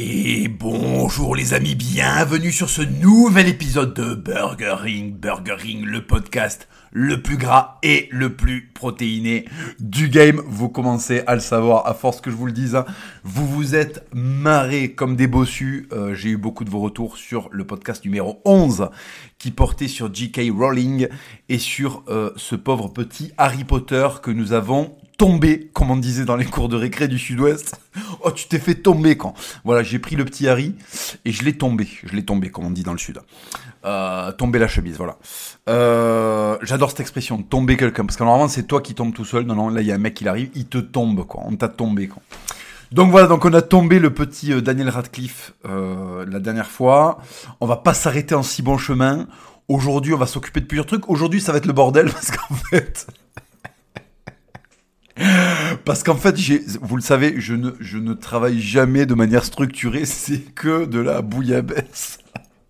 Et bonjour les amis, bienvenue sur ce nouvel épisode de Burger Ring, Burger Ring, le podcast le plus gras et le plus protéiné du game. Vous commencez à le savoir à force que je vous le dise. Hein. Vous vous êtes marrés comme des bossus. Euh, j'ai eu beaucoup de vos retours sur le podcast numéro 11 qui portait sur J.K. Rowling et sur euh, ce pauvre petit Harry Potter que nous avons tombé, comme on disait dans les cours de récré du sud-ouest. Oh, tu t'es fait tomber quand Voilà, j'ai pris le petit Harry et je l'ai tombé. Je l'ai tombé, comme on dit dans le sud. Euh, tomber la chemise, voilà. Euh, J'adore cette expression, tomber quelqu'un. Parce que normalement, c'est toi qui tombes tout seul. Non, non, là, il y a un mec qui arrive, il te tombe, quoi. On t'a tombé, quoi. Donc voilà, donc on a tombé le petit euh, Daniel Radcliffe euh, la dernière fois. On va pas s'arrêter en si bon chemin. Aujourd'hui, on va s'occuper de plusieurs trucs. Aujourd'hui, ça va être le bordel parce qu'en fait, parce qu'en fait, vous le savez, je ne, travaille jamais de manière structurée, c'est que de la bouillabaisse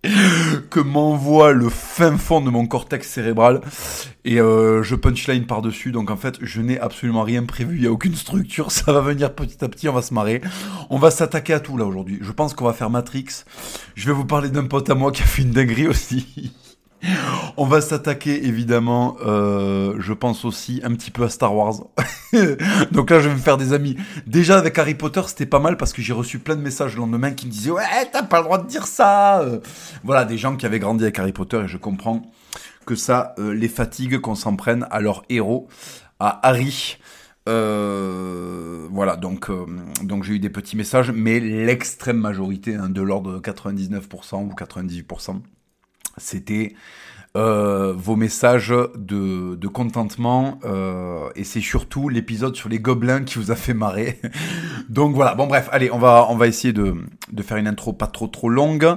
que m'envoie le fin fond de mon cortex cérébral et euh, je punchline par-dessus. Donc en fait, je n'ai absolument rien prévu, il n'y a aucune structure, ça va venir petit à petit, on va se marrer. On va s'attaquer à tout là aujourd'hui. Je pense qu'on va faire Matrix. Je vais vous parler d'un pote à moi qui a fait une dinguerie aussi. On va s'attaquer évidemment, euh, je pense aussi un petit peu à Star Wars. Donc là, je vais me faire des amis. Déjà avec Harry Potter, c'était pas mal parce que j'ai reçu plein de messages le lendemain qui me disaient ouais, t'as pas le droit de dire ça. Voilà, des gens qui avaient grandi avec Harry Potter et je comprends que ça euh, les fatigue qu'on s'en prenne à leur héros, à Harry. Euh, voilà, donc, donc j'ai eu des petits messages, mais l'extrême majorité, hein, de l'ordre de 99% ou 98%, c'était euh, vos messages de, contentement euh, et c'est surtout l'épisode sur les gobelins qui vous a fait marrer. Donc voilà, bon bref, allez, on va, on va essayer de, faire une intro pas trop trop longue.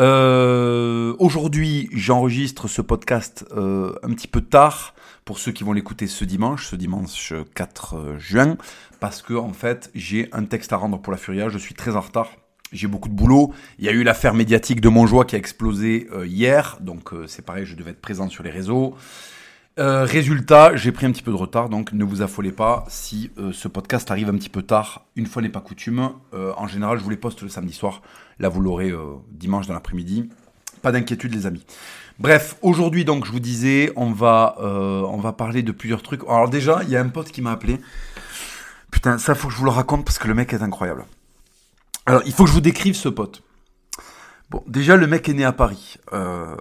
Euh, aujourd'hui, j'enregistre ce podcast un petit peu tard pour ceux qui vont l'écouter ce dimanche, ce dimanche 4 juin, parce que en fait j'ai un texte à rendre pour la Furia, je suis très en retard j'ai beaucoup de boulot. Il y a eu l'affaire médiatique de Montjoie qui a explosé euh, hier, donc euh, c'est pareil, je devais être présent sur les réseaux. Euh, résultat, j'ai pris un petit peu de retard, donc ne vous affolez pas si ce podcast arrive un petit peu tard. Une fois n'est pas coutume. en général, je vous les poste le samedi soir. Là, vous l'aurez dimanche dans l'après-midi. Pas d'inquiétude, les amis. Bref, aujourd'hui, donc, je vous disais, on va, on va parler de plusieurs trucs. Alors déjà, il y a un pote qui m'a appelé. Putain, ça faut que je vous le raconte parce que le mec est incroyable. Alors, il faut que je vous décrive ce pote. Bon, déjà, le mec est né à Paris. Euh,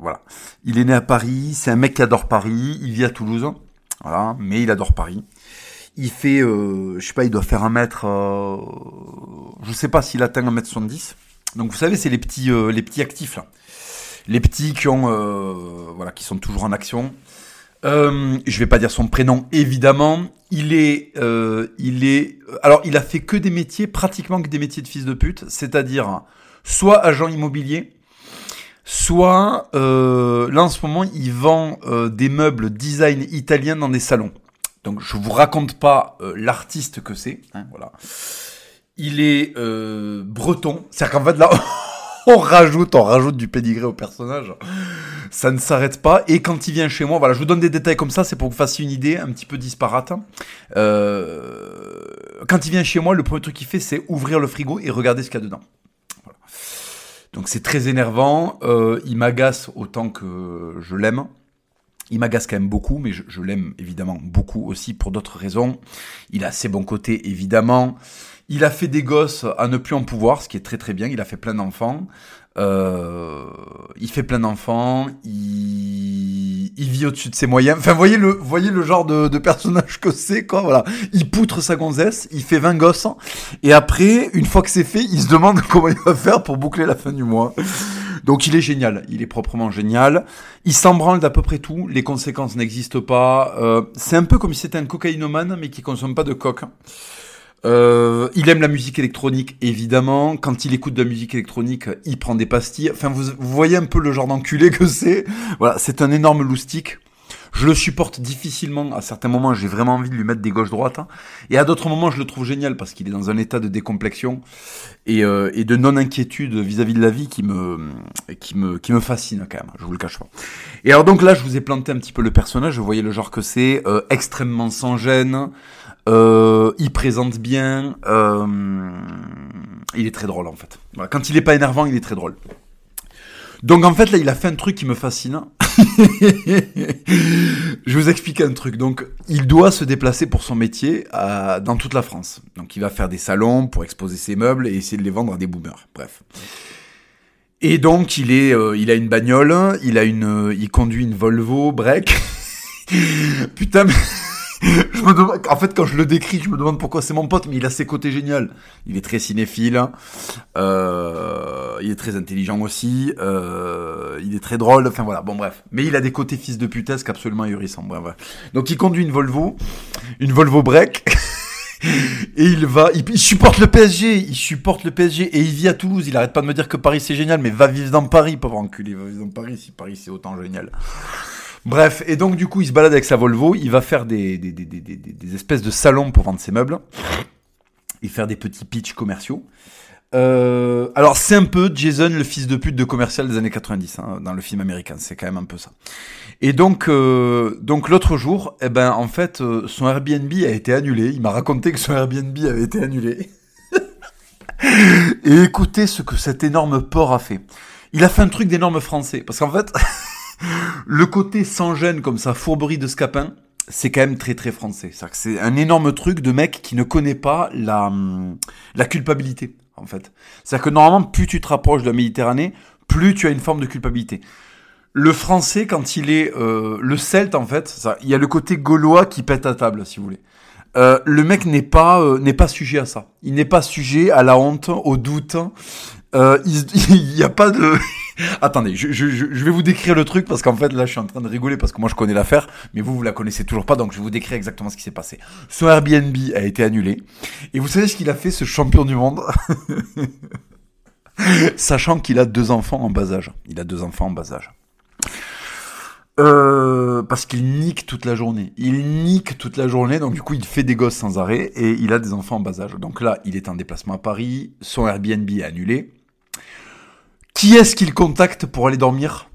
voilà. Il est né à Paris, c'est un mec qui adore Paris, il vit à Toulouse. Voilà, mais il adore Paris. Il fait, euh, je sais pas, il doit faire un mètre, euh, je sais pas s'il atteint un mètre 70. Donc vous savez, c'est les petits, euh, les petits actifs là. Les petits qui ont, euh, voilà, qui sont toujours en action. Euh, je vais pas dire son prénom, évidemment. Il est, euh, il est, alors il a fait que des métiers, pratiquement que des métiers de fils de pute, c'est-à-dire soit agent immobilier, soit euh, là en ce moment il vend euh, des meubles design italien dans des salons. Donc je vous raconte pas euh, l'artiste que c'est, hein, voilà. Il est euh, breton, c'est-à-dire qu'en fait là. on rajoute, on rajoute du pédigré au personnage. Ça ne s'arrête pas. Et quand il vient chez moi, voilà, je vous donne des détails comme ça, c'est pour que vous fassiez une idée un petit peu disparate. Euh, quand il vient chez moi, le premier truc qu'il fait, c'est ouvrir le frigo et regarder ce qu'il y a dedans. Donc c'est très énervant. Euh, il m'agace autant que je l'aime. Il m'agace quand même beaucoup, mais je, je l'aime évidemment beaucoup aussi pour d'autres raisons. Il a ses bons côtés évidemment. Il a fait des gosses à ne plus en pouvoir, ce qui est très très bien. Il a fait plein d'enfants. Euh, il fait plein d'enfants. Il... il vit au-dessus de ses moyens. Enfin, voyez le, voyez le genre de, de personnage que c'est, quoi. Voilà. Il poutre sa gonzesse. Il fait 20 gosses. Et après, une fois que c'est fait, il se demande comment il va faire pour boucler la fin du mois. Donc il est génial, il est proprement génial. Il s'en branle d'à peu près tout, les conséquences n'existent pas. Euh, c'est un peu comme si c'était un cocaïnomane mais qui consomme pas de coke. Euh, il aime la musique électronique, évidemment. Quand il écoute de la musique électronique, il prend des pastilles. Enfin, vous, voyez un peu le genre d'enculé que c'est. Voilà, c'est un énorme loustique. Je le supporte difficilement. À certains moments, j'ai vraiment envie de lui mettre des gauches-droites. Hein. Et à d'autres moments, je le trouve génial parce qu'il est dans un état de décomplexion et, euh, et de non-inquiétude vis-à-vis de la vie qui me, qui, me, qui me fascine quand même. Je vous le cache pas. Et alors donc là, je vous ai planté un petit peu le personnage. Vous voyez le genre que c'est. Euh, extrêmement sans gêne. Euh, il présente bien. Euh, Il est très drôle en fait. Quand il est pas énervant, il est très drôle. Donc en fait là, il a fait un truc qui me fascine. je vous explique un truc. Donc il doit se déplacer pour son métier à, dans toute la France. Donc il va faire des salons pour exposer ses meubles et essayer de les vendre à des boomers. Bref. Et donc il est, euh, il a une bagnole, il a une, euh, il conduit une Volvo break. Putain. Mais en fait, quand je le décris, je me demande pourquoi c'est mon pote, mais il a ses côtés géniaux. Il est très cinéphile, euh, il est très intelligent aussi, euh, il est très drôle, enfin voilà, bon bref. Mais il a des côtés fils de putesque absolument ahurissants, bref, bref. Donc il conduit une Volvo, une Volvo break. et il va, il, supporte le PSG, il supporte le PSG et il vit à Toulouse. Il arrête pas de me dire que Paris c'est génial, mais va vivre dans Paris, pauvre enculé, va vivre dans Paris si Paris c'est autant génial. Bref, et donc du coup, il se balade avec sa Volvo, il va faire des, des, des, des espèces de salons pour vendre ses meubles, et faire des petits pitchs commerciaux. Euh, alors c'est un peu Jason, le fils de pute de commercial des années 90, hein, dans le film américain, c'est quand même un peu ça. Et donc, euh, donc l'autre jour, eh ben en fait, euh, son Airbnb a été annulé. Il m'a raconté que son Airbnb avait été annulé. et écoutez ce que cet énorme porc a fait. Il a fait un truc d'énorme français, parce qu'en fait. le côté sans gêne comme ça, fourberie de scapin, c'est quand même très très français. C'est un énorme truc de mec qui ne connaît pas la, hum, la culpabilité, en fait. C'est-à-dire que normalement, plus tu te rapproches de la Méditerranée, plus tu as une forme de culpabilité. Le français, quand il est... Euh, le celte, en fait, ça, il y a le côté gaulois qui pète à table, si vous voulez. Euh, le mec n'est pas euh, n'est pas sujet à ça. Il n'est pas sujet à la honte, au doute. Euh, il n'y a pas de Attendez, je, vais vous décrire le truc parce qu'en fait là je suis en train de rigoler parce que moi je connais l'affaire, mais vous vous la connaissez toujours pas, donc je vais vous décrire exactement ce qui s'est passé. Son Airbnb a été annulé et vous savez ce qu'il a fait ce champion du monde? Sachant qu'il a deux enfants en bas âge. Il a deux enfants en bas âge. Euh, parce qu'il nique toute la journée. Il nique toute la journée, donc du coup il fait des gosses sans arrêt et il a des enfants en bas âge. Donc là, il est en déplacement à Paris, son Airbnb est annulé. Qui est-ce qu'il contacte pour aller dormir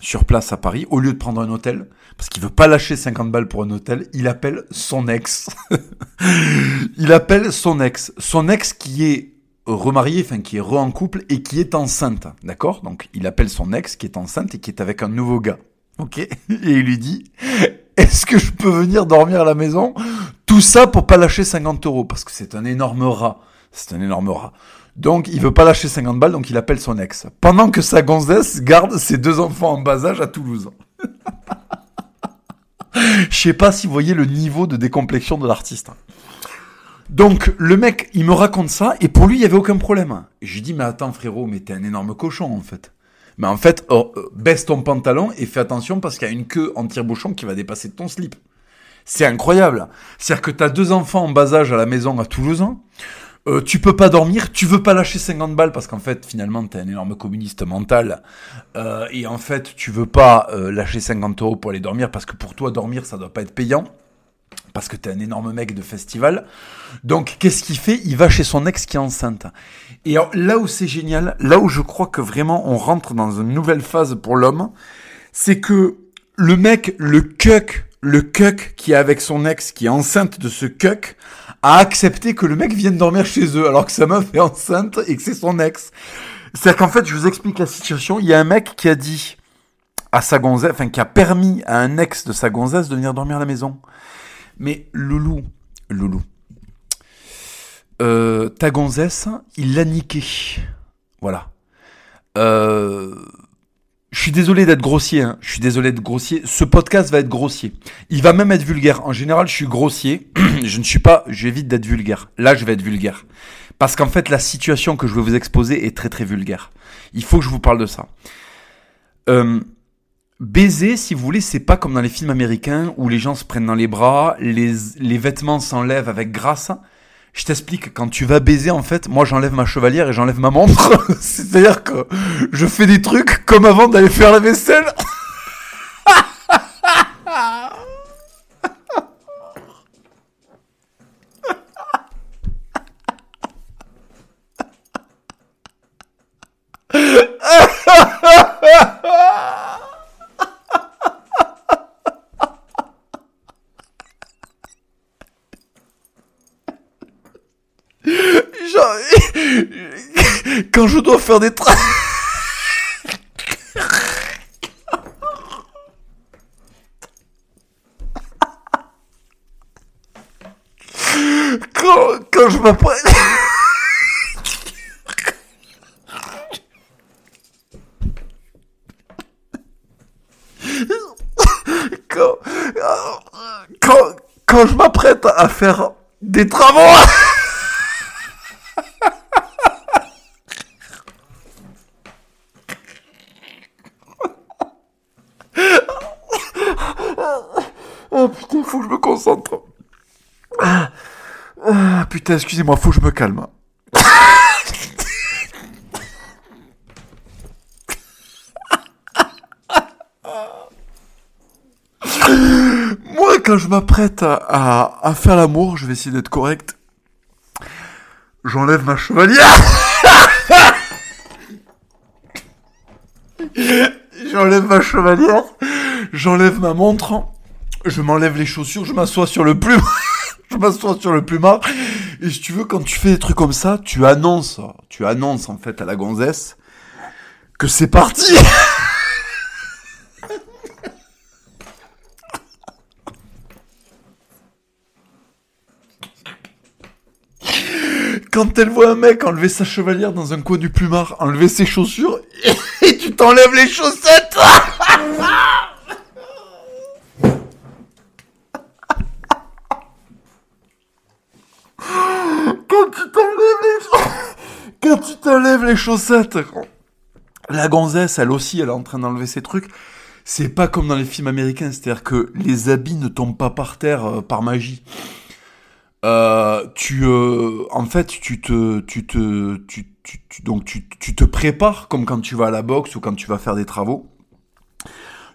sur place à Paris au lieu de prendre un hôtel? Parce qu'il veut pas lâcher 50 balles pour un hôtel, il appelle son ex. il appelle son ex. Son ex qui est remarié, enfin qui est re en couple et qui est enceinte, d'accord? Donc il appelle son ex qui est enceinte et qui est avec un nouveau gars. Ok? Et il lui dit Est-ce que je peux venir dormir à la maison? Tout ça pour pas lâcher 50 euros parce que c'est un énorme rat. C'est un énorme rat. Donc, il veut pas lâcher 50 balles, donc il appelle son ex. Pendant que sa gonzesse garde ses deux enfants en bas âge à Toulouse. Je sais pas si vous voyez le niveau de décomplexion de l'artiste. Donc, le mec, il me raconte ça, et pour lui, il y avait aucun problème. Je lui dis, mais attends, frérot, mais t'es un énorme cochon, en fait. Mais en fait, oh, euh, baisse ton pantalon et fais attention parce qu'il y a une queue en tire-bouchon qui va dépasser ton slip. C'est incroyable. C'est-à-dire que t'as deux enfants en bas âge à la maison à Toulouse, euh, tu peux pas dormir, tu veux pas lâcher 50 balles parce qu'en fait finalement t'es un énorme communiste mental euh, et en fait tu veux pas euh, lâcher 50 euros pour aller dormir parce que pour toi dormir ça doit pas être payant parce que t'es un énorme mec de festival. Donc qu'est-ce qu'il fait? Il va chez son ex qui est enceinte. Et là où c'est génial, là où je crois que vraiment on rentre dans une nouvelle phase pour l'homme, c'est que le mec, le cuck, le cuck qui est avec son ex, qui est enceinte de ce cuck, a accepté que le mec vienne dormir chez eux alors que sa meuf est enceinte et que c'est son ex. C'est-à-dire qu'en fait, je vous explique la situation. Il y a un mec qui a dit à sa gonzesse, enfin qui a permis à un ex de sa gonzesse de venir dormir à la maison. Mais Loulou, Loulou, euh, ta gonzesse, il l'a niqué. Voilà. Euh, je suis désolé d'être grossier, hein. je suis désolé d'être grossier. Ce podcast va être grossier. Il va même être vulgaire. En général, je suis grossier. je ne suis pas, j'évite d'être vulgaire. Là, je vais être vulgaire. Parce qu'en fait, la situation que je vais vous exposer est très très vulgaire. Il faut que je vous parle de ça. Euh, baiser, si vous voulez, c'est pas comme dans les films américains où les gens se prennent dans les bras, les, les vêtements s'enlèvent avec grâce. Je t'explique, quand tu vas baiser, en fait, moi j'enlève ma chevalière et j'enlève ma montre. C'est-à-dire que je fais des trucs comme avant d'aller faire la vaisselle. je dois faire des travaux. quand, quand je m'apprête. quand, quand, quand je m'apprête à faire des travaux. Oh putain, faut que je me concentre. Ah, ah, excusez-moi, faut que je me calme. Moi, quand je m'apprête à faire l'amour, je vais essayer d'être correct. J'enlève ma chevalière. J'enlève ma chevalière. J'enlève ma montre. Je m'enlève les chaussures. Je m'assois sur le plume. je m'assois sur le plumard. Et si tu veux, quand tu fais des trucs comme ça, tu annonces, tu annonces en fait à la gonzesse que c'est parti. quand elle voit un mec enlever sa chevalière dans un coin du plumard, enlever ses chaussures, et, tu t'enlèves les chaussettes Quand tu t'enlèves les Quand tu t'enlèves les chaussettes La gonzesse, elle aussi, elle est en train d'enlever ses trucs. C'est pas comme dans les films américains, c'est-à-dire que les habits ne tombent pas par terre euh, par magie. Euh, tu, euh, en fait, tu te, tu te, tu, tu, donc tu, tu te prépares comme quand tu vas à la boxe ou quand tu vas faire des travaux.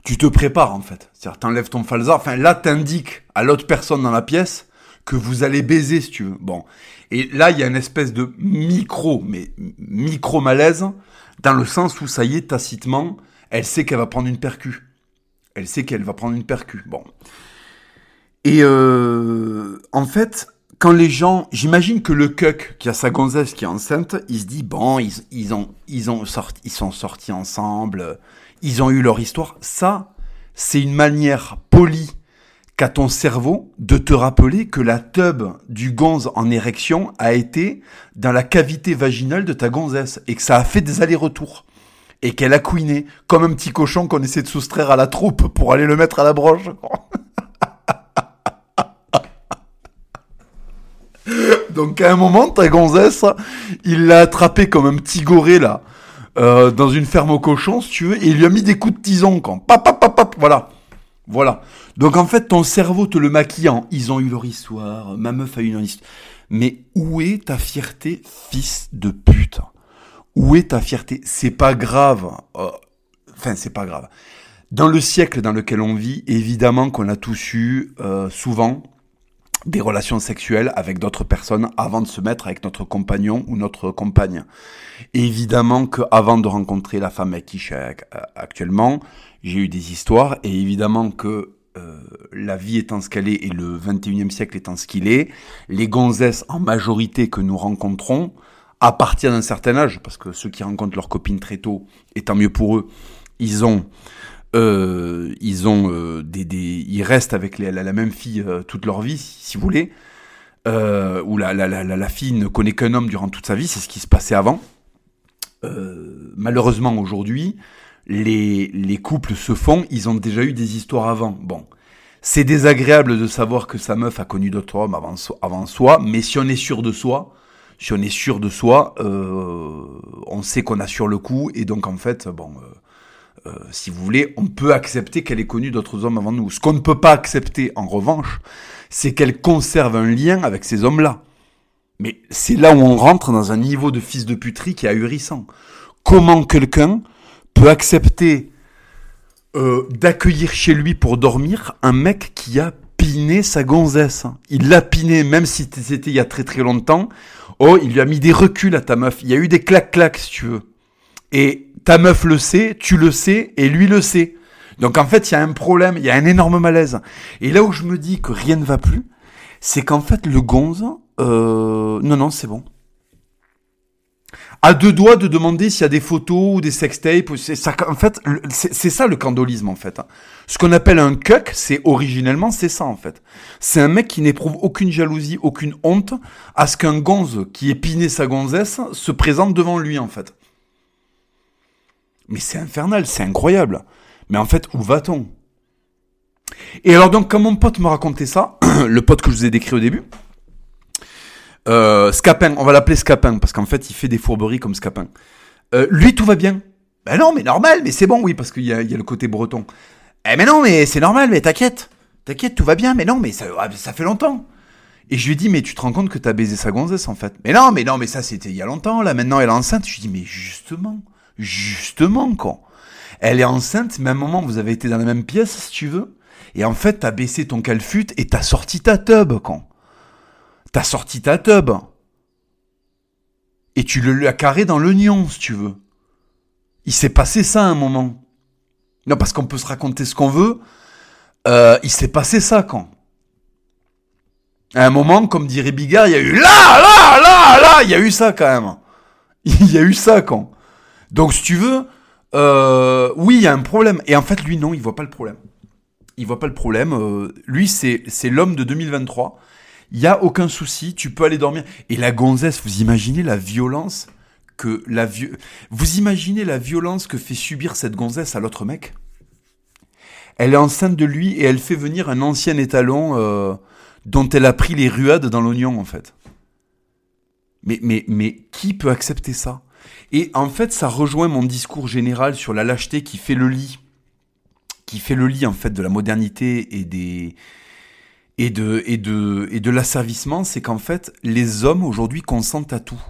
Tu te prépares en fait. C'est-à-dire, t'enlèves ton falzar. Enfin, là, t'indiques à l'autre personne dans la pièce que vous allez baiser, si tu veux. Bon. Et là, il y a une espèce de micro, mais micro malaise, dans le sens où ça y est, tacitement, elle sait qu'elle va prendre une percu. Elle sait qu'elle va prendre une percu. Bon. Et euh, en fait, quand les gens, j'imagine que le cuck qui a sa gonzesse qui est enceinte, il se dit bon, ils, ils ont, ils ont sorti, ils sont sortis ensemble, ils ont eu leur histoire. Ça, c'est une manière polie qu'a ton cerveau de te rappeler que la tube du gonze en érection a été dans la cavité vaginale de ta gonzesse et que ça a fait des allers-retours et qu'elle a couiné comme un petit cochon qu'on essaie de soustraire à la troupe pour aller le mettre à la broche. Donc à un moment, ta gonzesse, il l'a attrapé comme un petit goré là, euh, dans une ferme aux cochons, si tu veux, et il lui a mis des coups de tison quand. Pap, pap, voilà. Voilà. Donc en fait, ton cerveau te le maquillant. Ils ont eu leur histoire, ma meuf a eu une histoire. Mais où est ta fierté, fils de pute? Où est ta fierté? C'est pas grave. Euh, enfin, c'est pas grave. Dans le siècle dans lequel on vit, évidemment qu'on a tous eu, euh, souvent, des relations sexuelles avec d'autres personnes avant de se mettre avec notre compagnon ou notre compagne. évidemment que avant de rencontrer la femme avec qui je suis actuellement, j'ai eu des histoires et évidemment que euh, la vie étant ce qu'elle est et le 21e siècle étant ce qu'il est, les gonzesses en majorité que nous rencontrons, à partir d'un certain âge, parce que ceux qui rencontrent leur copine très tôt, et tant mieux pour eux, ils ont euh, ils ont euh, des, des, ils restent avec les, la, même fille euh, toute leur vie, si vous voulez, euh, où la, la, la, la fille ne connaît qu'un homme durant toute sa vie, c'est ce qui se passait avant. Euh, malheureusement aujourd'hui, les, les couples se font, ils ont déjà eu des histoires avant. Bon, c'est désagréable de savoir que sa meuf a connu d'autres hommes avant, avant soi, mais si on est sûr de soi, si on est sûr de soi, euh, on sait qu'on a sur le coup, et donc en fait, bon, euh, euh, si vous voulez, on peut accepter qu'elle ait connu d'autres hommes avant nous. Ce qu'on ne peut pas accepter, en revanche, c'est qu'elle conserve un lien avec ces hommes-là. Mais c'est là où on rentre dans un niveau de fils de puterie qui est ahurissant. Comment quelqu'un peut accepter euh, d'accueillir chez lui pour dormir un mec qui a piné sa gonzesse Il l'a piné, même si c'était il y a très très longtemps. Oh, il lui a mis des reculs à ta meuf. Il y a eu des clac-clac, si tu veux. Et ta meuf le sait, tu le sais, et lui le sait. Donc en fait, il y a un problème, il y a un énorme malaise. Et là où je me dis que rien ne va plus, c'est qu'en fait, le gonze, euh, non, non, c'est bon. À deux doigts de demander s'il y a des photos ou des sextapes. C'est en fait, c'est ça le candolisme en fait. Hein. Ce qu'on appelle un cuck, c'est originellement c'est ça en fait. C'est un mec qui n'éprouve aucune jalousie, aucune honte à ce qu'un gonze qui ait piné sa gonzesse se présente devant lui en fait. Mais c'est infernal, c'est incroyable. Mais en fait, où va-t-on? Et alors donc, quand mon pote me racontait ça, le pote que je vous ai décrit au début, euh, Scapin, on va l'appeler Scapin, parce qu'en fait, il fait des fourberies comme Scapin. Euh, lui, tout va bien. Ben non, mais normal, mais c'est bon, oui, parce qu'il y a, le côté breton. Eh mais non, mais c'est normal, mais t'inquiète. T'inquiète, tout va bien, mais non, mais ça, ah, ça fait longtemps. Et je lui dis, mais tu te rends compte que t'as baisé sa gonzesse, en fait. Mais non, mais non, mais ça, c'était il y a longtemps, là, maintenant, elle est enceinte. Je lui dis, mais justement, justement, quoi. Elle est enceinte, un moment, vous avez été dans la même pièce, si tu veux. Et en fait, t'as baissé ton calfut et t'as sorti ta tub, quand. T'as sorti ta tub. Et tu le lui as carré dans l'oignon, si tu veux. Il s'est passé ça à un moment. Non, parce qu'on peut se raconter ce qu'on veut. Euh, il s'est passé ça quand? À un moment, comme dirait Bigard, il y a eu là, là, là, là, il y a eu ça quand même. Il y a eu ça quand? Donc, si tu veux, euh, oui, il y a un problème. Et en fait, lui, non, il voit pas le problème. Il voit pas le problème. Euh, lui, c'est l'homme de 2023 il y a aucun souci, tu peux aller dormir. Et la gonzesse, vous imaginez la violence que la vous imaginez la violence que fait subir cette gonzesse à l'autre mec? Elle est enceinte de lui et elle fait venir un ancien étalon euh, dont elle a pris les ruades dans l'oignon en fait. Mais mais mais qui peut accepter ça? Et en fait, ça rejoint mon discours général sur la lâcheté qui fait le lit qui fait le lit en fait de la modernité et des et de, et de, et de l'asservissement, c'est qu'en fait, les hommes aujourd'hui consentent à tout.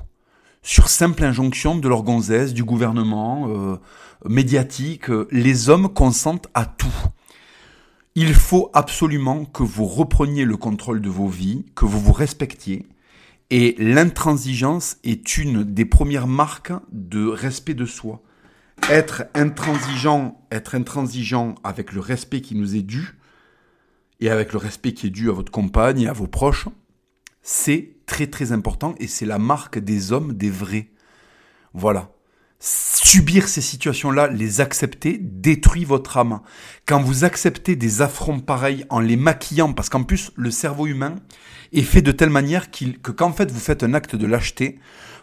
Sur simple injonction de leur gonzesse, du gouvernement, euh, médiatique, euh, les hommes consentent à tout. Il faut absolument que vous repreniez le contrôle de vos vies, que vous vous respectiez. Et l'intransigeance est une des premières marques de respect de soi. Être intransigeant, être intransigeant avec le respect qui nous est dû, et avec le respect qui est dû à votre compagne et à vos proches, c'est très très important et c'est la marque des hommes, des vrais. Voilà. Subir ces situations-là, les accepter, détruit votre âme. Quand vous acceptez des affronts pareils en les maquillant, parce qu'en plus le cerveau humain est fait de telle manière que quand en fait vous faites un acte de lâcheté,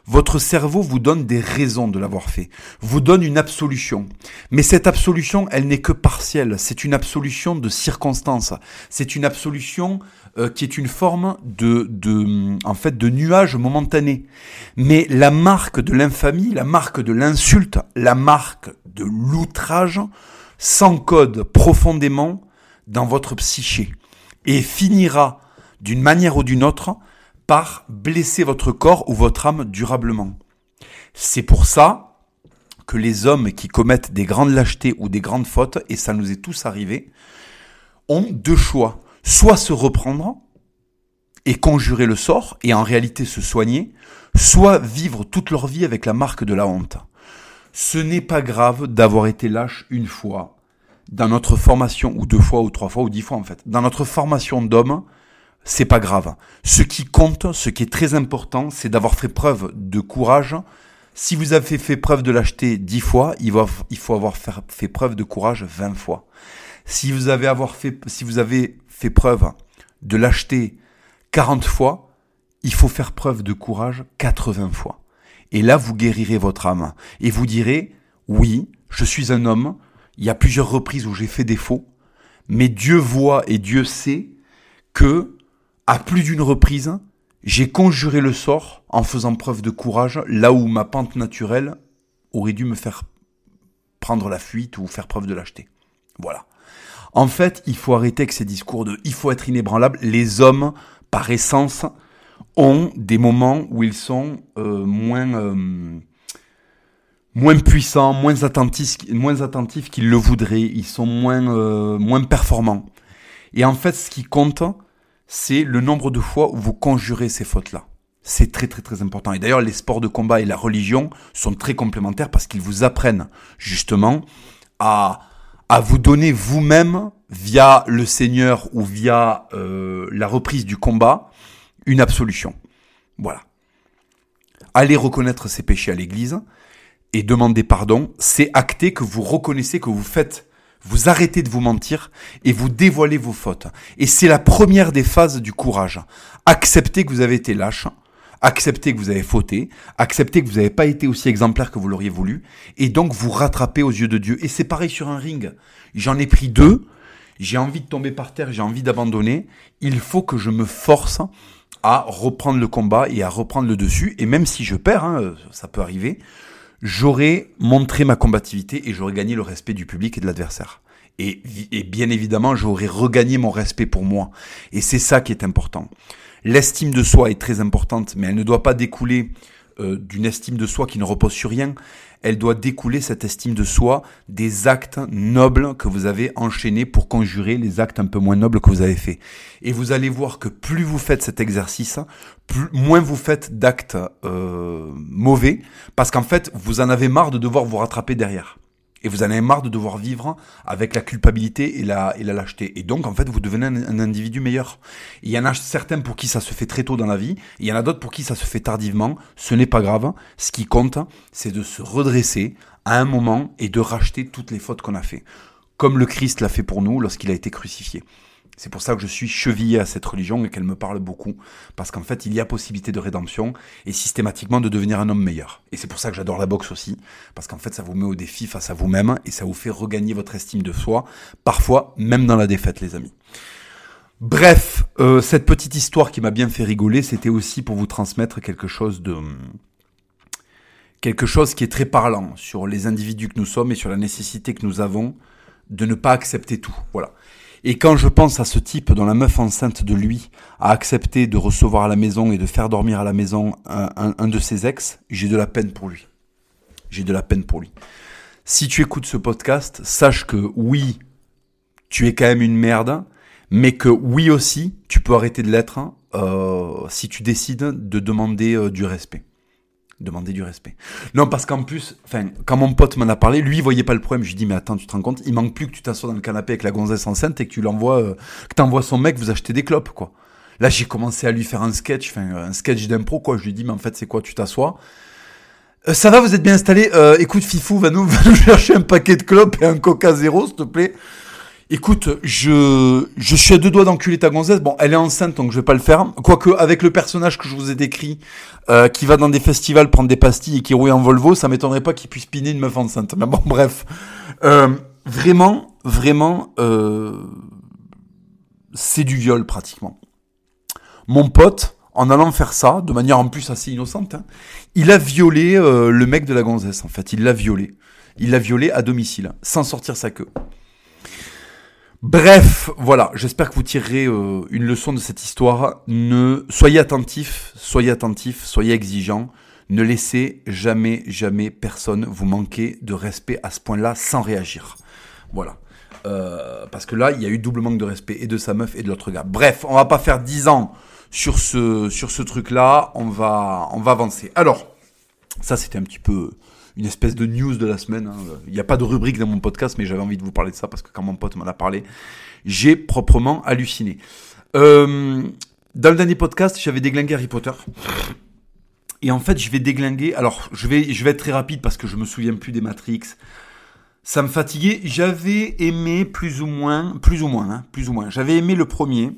votre cerveau vous donne des raisons de l'avoir fait, vous donne une absolution. Mais cette absolution, elle n'est que partielle. C'est une absolution de circonstance. C'est une absolution euh, qui est une forme de, de, en fait, de nuage momentané. Mais la marque de l'infamie, la marque de l'insulte, la marque de l'outrage s'encode profondément dans votre psyché et finira d'une manière ou d'une autre par blesser votre corps ou votre âme durablement. C'est pour ça que les hommes qui commettent des grandes lâchetés ou des grandes fautes, et ça nous est tous arrivé, ont deux choix. Soit se reprendre et conjurer le sort et en réalité se soigner, soit vivre toute leur vie avec la marque de la honte. Ce n'est pas grave d'avoir été lâche une fois dans notre formation, ou deux fois, ou trois fois, ou dix fois en fait. Dans notre formation d'homme, c'est pas grave. Ce qui compte, ce qui est très important, c'est d'avoir fait preuve de courage. Si vous avez fait preuve de lâcheté dix fois, il, faut avoir fait preuve de courage vingt fois. Si vous avez, avoir fait, si vous avez fait preuve de lâcheté 40 fois, il faut faire preuve de courage 80 fois. Et là, vous guérirez votre âme. Et vous direz, oui, je suis un homme, il y a plusieurs reprises où j'ai fait défaut, mais Dieu voit et Dieu sait que à plus d'une reprise, j'ai conjuré le sort en faisant preuve de courage là où ma pente naturelle aurait dû me faire prendre la fuite ou faire preuve de lâcheté. Voilà. En fait, il faut arrêter avec ces discours de il faut être inébranlable. Les hommes, par essence, ont des moments où ils sont euh, moins, euh, moins puissants, moins attentifs, moins attentifs qu'ils le voudraient. Ils sont moins, euh, moins performants. Et en fait, ce qui compte, c'est le nombre de fois où vous conjurez ces fautes-là. C'est très très très important. Et d'ailleurs, les sports de combat et la religion sont très complémentaires parce qu'ils vous apprennent justement à, à vous donner vous-même, via le Seigneur ou via euh, la reprise du combat, une absolution. Voilà. aller reconnaître ses péchés à l'église et demander pardon, c'est acter que vous reconnaissez que vous faites vous arrêtez de vous mentir et vous dévoilez vos fautes. Et c'est la première des phases du courage. Acceptez que vous avez été lâche, acceptez que vous avez fauté, acceptez que vous n'avez pas été aussi exemplaire que vous l'auriez voulu, et donc vous rattrapez aux yeux de Dieu. Et c'est pareil sur un ring. J'en ai pris deux, j'ai envie de tomber par terre, j'ai envie d'abandonner. Il faut que je me force à reprendre le combat et à reprendre le dessus. Et même si je perds, hein, ça peut arriver, j'aurais montré ma combativité et j'aurais gagné le respect du public et de l'adversaire. Et, bien évidemment, j'aurais regagné mon respect pour moi. Et c'est ça qui est important. L'estime de soi est très importante, mais elle ne doit pas découler euh, d'une estime de soi qui ne repose sur rien. Elle doit découler, cette estime de soi, des actes nobles que vous avez enchaînés pour conjurer les actes un peu moins nobles que vous avez faits. Et vous allez voir que plus vous faites cet exercice, plus, moins vous faites d'actes euh, mauvais, parce qu'en fait, vous en avez marre de devoir vous rattraper derrière. Et vous en avez marre de devoir vivre avec la culpabilité et la, et la lâcheté. Et donc, en fait, vous devenez un, individu meilleur. il y en a certains pour qui ça se fait très tôt dans la vie. il y en a d'autres pour qui ça se fait tardivement. Ce n'est pas grave. Ce qui compte, c'est de se redresser à un moment et de racheter toutes les fautes qu'on a fait. Comme le Christ l'a fait pour nous lorsqu'il a été crucifié. C'est pour ça que je suis chevillé à cette religion et qu'elle me parle beaucoup. Parce qu'en fait, il y a possibilité de rédemption et systématiquement de devenir un homme meilleur. Et c'est pour ça que j'adore la boxe aussi. Parce qu'en fait, ça vous met au défi face à vous-même et ça vous fait regagner votre estime de soi. Parfois, même dans la défaite, les amis. Bref, euh, cette petite histoire qui m'a bien fait rigoler, c'était aussi pour vous transmettre quelque chose de quelque chose qui est très parlant sur les individus que nous sommes et sur la nécessité que nous avons de ne pas accepter tout. Voilà. Et quand je pense à ce type dont la meuf enceinte de lui a accepté de recevoir à la maison et de faire dormir à la maison un, de ses ex, j'ai de la peine pour lui. J'ai de la peine pour lui. Si tu écoutes ce podcast, sache que oui, tu es quand même une merde, mais que oui aussi, tu peux arrêter de l'être euh, si tu décides de demander euh, du respect demander du respect. Non, parce qu'en plus, enfin, quand mon pote m'en a parlé, lui, il voyait pas le problème. Je lui dis, mais attends, tu te rends compte, il manque plus que tu t'assois dans le canapé avec la gonzesse enceinte et que tu l'envoies, euh, que t'envoies son mec vous achetez des clopes, quoi. Là, j'ai commencé à lui faire un sketch, un sketch d'impro, quoi. Je lui dis, mais en fait, c'est quoi, tu t'assois? Euh, ça va, vous êtes bien installé euh, Écoute, Fifou, va nous, va nous chercher un paquet de clopes et un Coca Zéro, s'il te plaît. Écoute, je, je suis à deux doigts d'enculer ta gonzesse. Bon, elle est enceinte, donc je vais pas le faire. Quoique, avec le personnage que je vous ai décrit, euh, qui va dans des festivals prendre des pastilles et qui roule en Volvo, ça m'étonnerait pas qu'il puisse piner une meuf enceinte. Mais bon, bref. Euh, vraiment, vraiment, euh, c'est du viol pratiquement. Mon pote, en allant faire ça, de manière en plus assez innocente, hein, il a violé le mec de la gonzesse, en fait. Il l'a violé. Il l'a violé à domicile, sans sortir sa queue. Bref, voilà, j'espère que vous tirerez euh, une leçon de cette histoire. Ne soyez attentifs, soyez attentifs, soyez exigeants. Ne laissez jamais, jamais personne vous manquer de respect à ce point-là sans réagir. Voilà. Euh, parce que là, il y a eu double manque de respect et de sa meuf et de l'autre gars. Bref, on va pas faire 10 ans sur ce, sur ce truc-là. On va, on va avancer. Alors, ça c'était un petit peu une espèce de news de la semaine. Hein. Il n'y a pas de rubrique dans mon podcast, mais j'avais envie de vous parler de ça parce que quand mon pote m'en a parlé, j'ai proprement halluciné. Euh, dans le dernier podcast, j'avais déglingué Harry Potter. Et en fait, je vais déglinguer. Alors, je vais, je vais être très rapide parce que je me souviens plus des Matrix. Ça me fatiguait. J'avais aimé plus ou moins, plus ou moins, hein, plus ou moins. J'avais aimé le premier,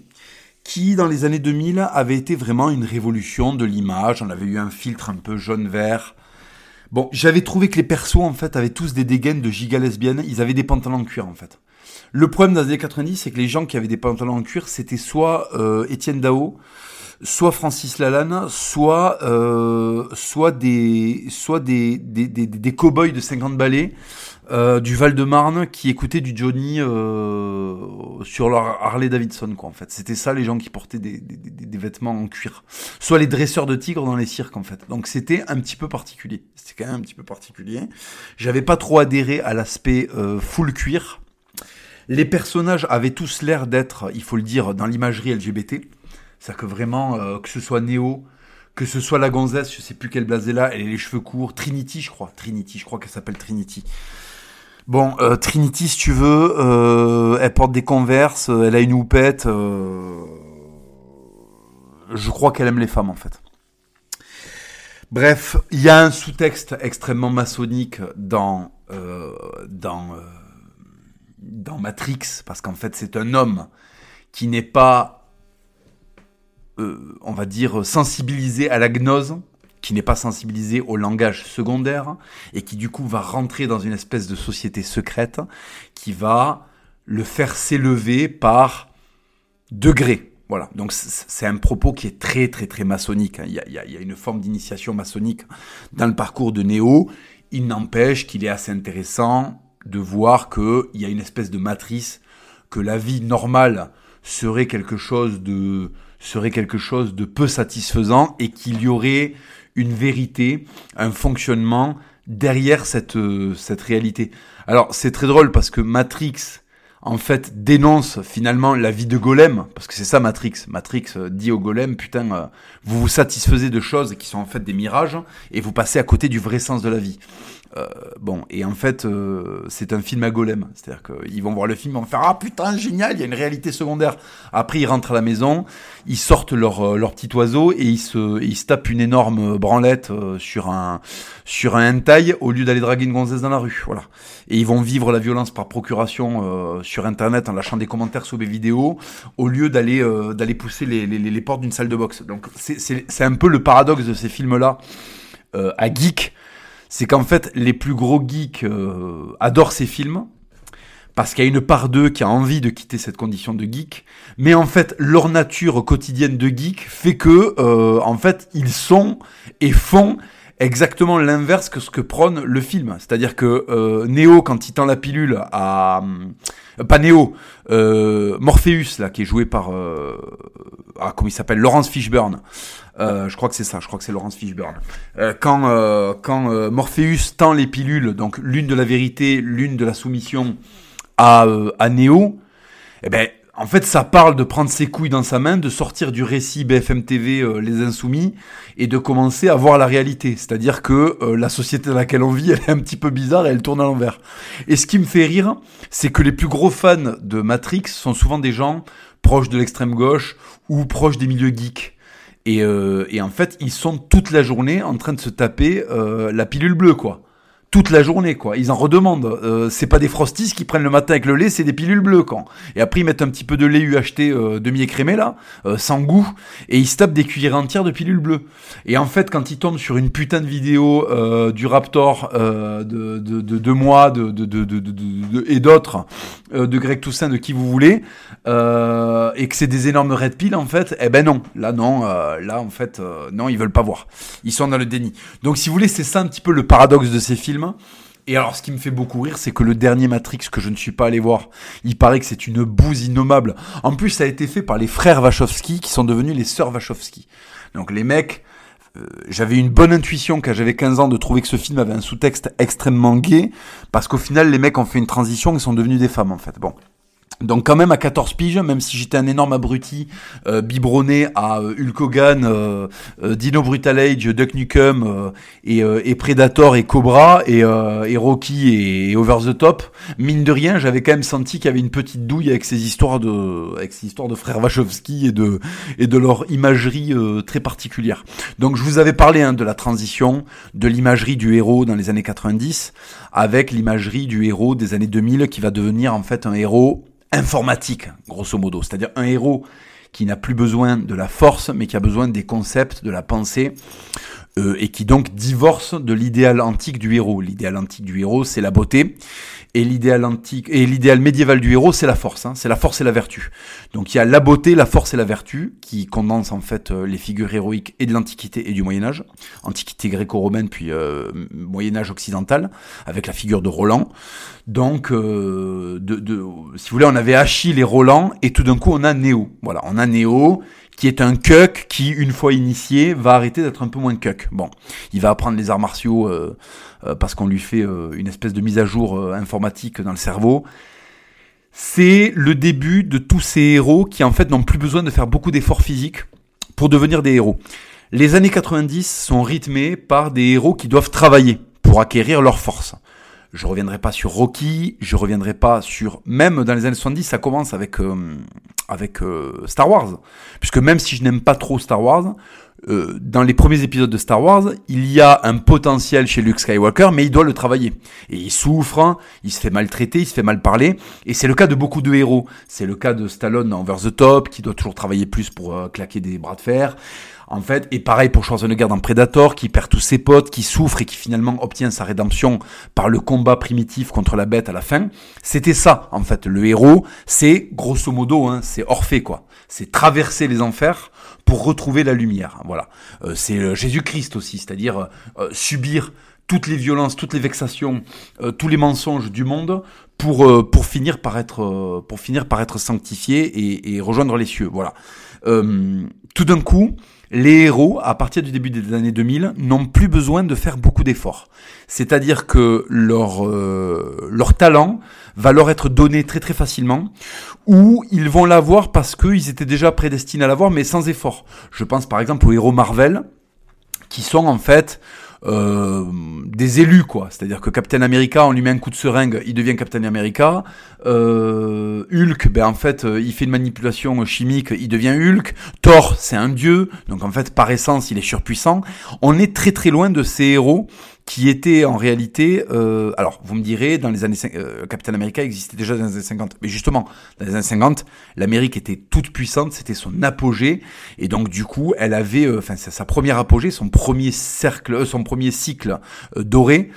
qui dans les années 2000 avait été vraiment une révolution de l'image. On avait eu un filtre un peu jaune-vert. Bon, j'avais trouvé que les persos, en fait, avaient tous des dégaines de giga lesbiennes. Ils avaient des pantalons en cuir, en fait. Le problème dans les années 90, c'est que les gens qui avaient des pantalons en cuir, c'était soit euh, Étienne Dao, soit Francis Lalanne, soit euh, soit des soit des des, des, des cow-boys de 50 balais euh, du Val-de-Marne qui écoutaient du Johnny euh, sur leur Harley Davidson quoi en fait. C'était ça les gens qui portaient des, des, des, vêtements en cuir. Soit les dresseurs de tigres dans les cirques en fait. Donc c'était un petit peu particulier. C'était quand même un petit peu particulier. J'avais pas trop adhéré à l'aspect euh, full cuir. Les personnages avaient tous l'air d'être, il faut le dire, dans l'imagerie LGBT. C'est-à-dire que vraiment, euh, que ce soit Néo, que ce soit la gonzesse, je sais plus quelle blase est là, elle a les cheveux courts, Trinity, je crois, Trinity, je crois qu'elle s'appelle Trinity. Bon, euh, Trinity, si tu veux, euh, elle porte des converses, elle a une houppette. je crois qu'elle aime les femmes, en fait. Bref, il y a un sous-texte extrêmement maçonnique dans euh, dans euh, dans Matrix parce qu'en fait c'est un homme qui n'est pas euh, on va dire sensibilisé à la gnose qui n'est pas sensibilisé au langage secondaire et qui du coup va rentrer dans une espèce de société secrète qui va le faire s'élever par degrés. Voilà, donc c'est un propos qui est très très très maçonnique. Hein. Il, y a, il, y a, une forme d'initiation maçonnique dans le parcours de Néo. Il n'empêche qu'il est assez intéressant de voir qu'il y a une espèce de matrice, que la vie normale serait quelque chose de serait quelque chose de peu satisfaisant et qu'il y aurait une vérité, un fonctionnement derrière cette, cette réalité. Alors c'est très drôle parce que Matrix, en fait, dénonce finalement la vie de Golem, parce que c'est ça Matrix. Matrix euh, dit au Golem, putain, euh, vous vous satisfaisez de choses qui sont en fait des mirages, et vous passez à côté du vrai sens de la vie. Euh, bon, et en fait, euh, c'est un film à golem. C'est-à-dire qu'ils vont voir le film, ils vont faire Ah putain, génial, il y a une réalité secondaire. Après, ils rentrent à la maison, ils sortent leur, euh, leur petit oiseau et ils se, ils se tapent une énorme branlette sur un, sur un hentai au lieu d'aller draguer une gonzesse dans la rue. Voilà. Et ils vont vivre la violence par procuration sur internet en lâchant des commentaires sous les vidéos au lieu d'aller d'aller pousser les, portes d'une salle de boxe. Donc, c'est un peu le paradoxe de ces films-là à geek c'est qu'en fait, les plus gros geeks euh, adorent ces films, parce qu'il y a une part d'eux qui a envie de quitter cette condition de geek, mais en fait, leur nature quotidienne de geek fait que, euh, en fait, ils sont et font exactement l'inverse que ce que prône le film. C'est-à-dire que euh, Neo, quand il tend la pilule à... pas Neo, Morpheus, là, qui est joué par... ah, comment il s'appelle Laurence Fishburne. Euh, je crois que c'est ça, je crois que c'est Laurence Fishburne. Euh, quand euh, quand euh, Morpheus tend les pilules, donc l'une de la vérité, l'une de la soumission à, à Neo, eh ben en fait, ça parle de prendre ses couilles dans sa main, de sortir du récit BFM TV Les Insoumis et de commencer à voir la réalité. C'est-à-dire que la société dans laquelle on vit, elle est un petit peu bizarre et elle tourne à l'envers. Et ce qui me fait rire, c'est que les plus gros fans de Matrix sont souvent des gens proches de l'extrême gauche ou proches des milieux geeks. Et, euh, et, en fait, ils sont toute la journée en train de se taper euh, la pilule bleue, quoi toute la journée, quoi. Ils en redemandent. Euh, c'est pas des frosties qui prennent le matin avec le lait, c'est des pilules bleues, quoi. Et après, ils mettent un petit peu de lait UHT euh, demi-écrémé, là, euh, sans goût, et ils se tapent des cuillères entières de pilules bleues. Et en fait, quand ils tombent sur une putain de vidéo euh, du Raptor de, de, de, de moi de, de, et d'autres, de Greg Toussaint, de qui vous voulez, et que c'est des énormes red pills, en fait, eh ben non. Là, non. là, en fait, non, ils veulent pas voir. Ils sont dans le déni. Donc, si vous voulez, c'est ça un petit peu le paradoxe de ces films et alors, ce qui me fait beaucoup rire, c'est que le dernier Matrix que je ne suis pas allé voir, il paraît que c'est une bouse innommable. En plus, ça a été fait par les frères Wachowski, qui sont devenus les sœurs Wachowski. Donc, les mecs, euh, j'avais une bonne intuition quand j'avais 15 ans de trouver que ce film avait un sous-texte extrêmement gay, parce qu'au final, les mecs ont fait une transition, ils sont devenus des femmes, en fait. Bon. Donc quand même à 14 piges, même si j'étais un énorme abruti, euh, biberonné à euh, Hulk Hogan, euh, euh, Dino Brutal Age, Duck Nukem et, et, Predator et Cobra et, et Rocky et, Over the Top, mine de rien, j'avais quand même senti qu'il y avait une petite douille avec ces histoires de, avec ces histoires de frères Wachowski et de et de leur imagerie très particulière. Donc je vous avais parlé hein, de la transition de l'imagerie du héros dans les années 90 avec l'imagerie du héros des années 2000 qui va devenir en fait un héros informatique, grosso modo. C'est-à-dire un héros qui n'a plus besoin de la force, mais qui a besoin des concepts, de la pensée, euh, et qui donc divorce de l'idéal antique du héros. L'idéal antique du héros, c'est la beauté, et l'idéal antique et l'idéal médiéval du héros, c'est la force. Hein, c'est la force et la vertu. Donc il y a la beauté, la force et la vertu qui condensent en fait euh, les figures héroïques et de l'Antiquité et du Moyen Âge, Antiquité gréco-romaine puis euh, Moyen Âge occidental, avec la figure de Roland. Donc, si vous voulez, on avait Achille et Roland, et tout d'un coup on a Néo. Voilà, on a Néo qui est un cuck qui, une fois initié, va arrêter d'être un peu moins cuck. Bon, il va apprendre les arts martiaux euh, euh, parce qu'on lui fait euh, une espèce de mise à jour informatique dans le cerveau. C'est le début de tous ces héros qui en fait n'ont plus besoin de faire beaucoup d'efforts physiques pour devenir des héros. Les années 90 sont rythmées par des héros qui doivent travailler pour acquérir leur force. Je reviendrai pas sur Rocky, je reviendrai pas sur même dans les années 70, ça commence avec euh, avec euh, Star Wars, puisque même si je n'aime pas trop Star Wars, euh, dans les premiers épisodes de Star Wars, il y a un potentiel chez Luke Skywalker, mais il doit le travailler. Et il souffre, il se fait maltraiter, il se fait mal parler. Et c'est le cas de beaucoup de héros. C'est le cas de Stallone dans Over the Top, qui doit toujours travailler plus pour euh, claquer des bras de fer. En fait, et pareil pour Schwarzenegger dans Predator, qui perd tous ses potes, qui souffre et qui finalement obtient sa rédemption par le combat primitif contre la bête à la fin. C'était ça, en fait. Le héros, c'est grosso modo, hein, c'est Orphée, quoi. C'est traverser les enfers pour retrouver la lumière. Voilà. Euh, c'est euh, Jésus-Christ aussi, c'est-à-dire euh, subir toutes les violences, toutes les vexations, tous les mensonges du monde pour pour finir par être pour finir par être sanctifié et, et rejoindre les cieux. Voilà. tout d'un coup, les héros, à partir du début des années 2000, n'ont plus besoin de faire beaucoup d'efforts. C'est-à-dire que leur, euh, leur talent va leur être donné très très facilement, ou ils vont l'avoir parce qu'ils étaient déjà prédestinés à l'avoir, mais sans effort. Je pense par exemple aux héros Marvel, qui sont en fait euh, des élus, quoi. C'est-à-dire que Captain America, on lui met un coup de seringue, il devient Captain America. Euh, Hulk, ben en fait, euh, il fait une manipulation chimique, il devient Hulk. Thor, c'est un dieu, donc en fait, par essence, il est surpuissant. On est très très loin de ces héros qui était en réalité, euh, alors vous me direz, dans les années euh, Captain America existait déjà dans les années 50, mais justement, dans les années 50, l'Amérique était toute puissante, c'était son apogée, et donc du coup, elle avait, euh, enfin, sa première apogée, son premier cercle, euh, son premier cycle euh, doré,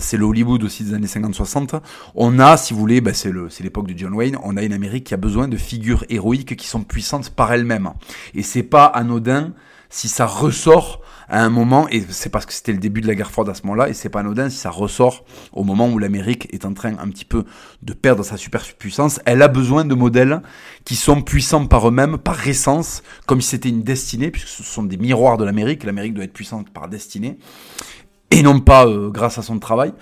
c'est le Hollywood aussi des années 50-60. On a, si vous voulez, bah, c'est l'époque de John Wayne, on a une Amérique qui a besoin de figures héroïques qui sont puissantes par elles-mêmes, et c'est pas anodin si ça ressort à un moment, et c'est parce que c'était le début de la guerre froide à ce moment-là, et c'est pas anodin si ça ressort au moment où l'Amérique est en train un petit peu de perdre sa superpuissance, elle a besoin de modèles qui sont puissants par eux-mêmes, par essence, comme si c'était une destinée, puisque ce sont des miroirs de l'Amérique, l'Amérique doit être puissante par destinée et non pas euh, grâce à son travail,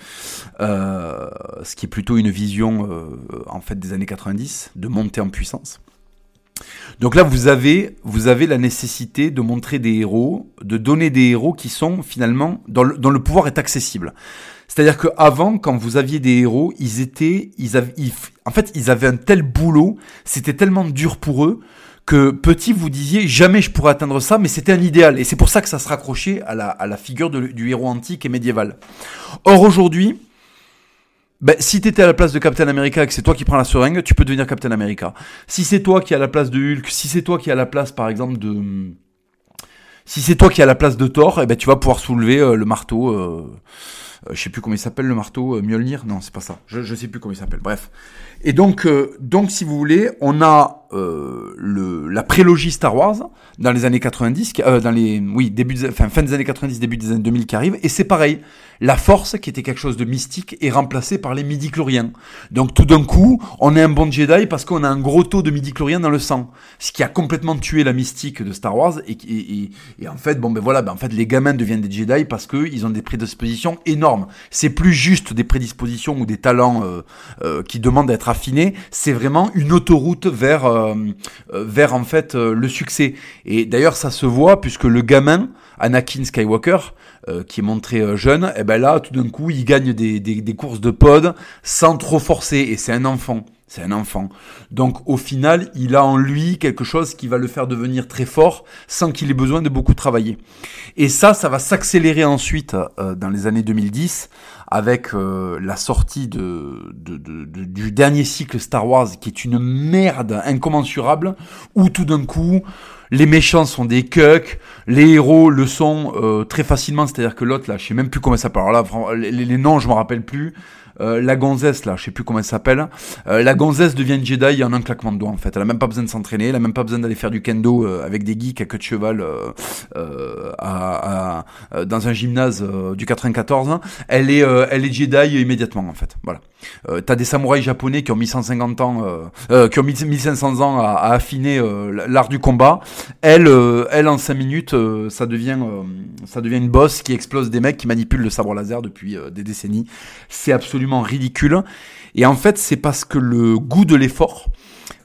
euh, ce qui est plutôt une vision euh, en fait des années 90 de monter en puissance. Donc là, vous avez, vous avez la nécessité de montrer des héros, de donner des héros qui sont finalement, dont le, pouvoir est accessible. C'est-à-dire qu'avant, quand vous aviez des héros, ils étaient, ils avaient, en fait, ils avaient un tel boulot, c'était tellement dur pour eux que petit vous disiez jamais je pourrais atteindre ça, mais c'était un idéal. Et c'est pour ça que ça se raccrochait à la, à la figure du héros antique et médiéval. Or aujourd'hui, ben, si t'étais à la place de Captain America et que c'est toi qui prends la seringue, tu peux devenir Captain America. Si c'est toi qui es à la place de Hulk, si c'est toi qui es à la place, par exemple, de... Si c'est toi qui es à la place de Thor, eh ben, tu vas pouvoir soulever euh, le marteau... Euh... euh je sais plus comment il s'appelle le marteau, euh, Mjolnir Non, c'est pas ça. Je, je sais plus comment il s'appelle. Bref. Et donc, donc, si vous voulez, on a euh, le, la prélogie Star Wars dans les années 90, euh, dans les oui début, fin des années 90, début des années 2000 qui arrive, et c'est pareil. La Force, qui était quelque chose de mystique, est remplacée par les midi-chloriens. Donc tout d'un coup, on est un bon Jedi parce qu'on a un gros taux de midi-chloriens dans le sang, ce qui a complètement tué la mystique de Star Wars. Et, et, en fait, bon ben voilà, ben en fait les gamins deviennent des Jedi parce que ils ont des prédispositions énormes. C'est plus juste des prédispositions ou des talents euh, euh qui demandent d'être affinés, c'est vraiment une autoroute vers euh, vers le succès. Et d'ailleurs, ça se voit puisque le gamin Anakin Skywalker, qui est montré jeune, et eh ben là, tout d'un coup, il gagne des courses de pod sans trop forcer. Et c'est un enfant. C'est un enfant. Donc au final, il a en lui quelque chose qui va le faire devenir très fort sans qu'il ait besoin de beaucoup travailler. Et ça, ça va s'accélérer ensuite euh, dans les années 2010 avec euh, la sortie de, de, de, du dernier cycle Star Wars qui est une merde incommensurable où tout d'un coup les méchants sont des cucks, les héros le sont euh, très facilement, c'est-à-dire que l'autre là, je sais même plus comment ça s'appelle. Alors là, les, les noms, je me rappelle plus. Euh, la gonzesse là, je sais plus comment elle s'appelle. Euh, la gonzesse devient Jedi en un claquement de doigts en fait. Elle a même pas besoin de s'entraîner, elle a même pas besoin d'aller faire du kendo euh, avec des geeks à queue de cheval dans un gymnase du 94. Elle est, elle est Jedi immédiatement en fait. Voilà. T'as des samouraïs japonais qui ont mis 150 ans, qui ont mis 1500 ans à, à affiner l'art du combat. Elle, elle en 5 minutes, ça devient, ça devient une boss qui explose des mecs qui manipulent le sabre laser depuis des décennies. C'est absolument ridicule. Et en fait, c'est parce que le goût de l'effort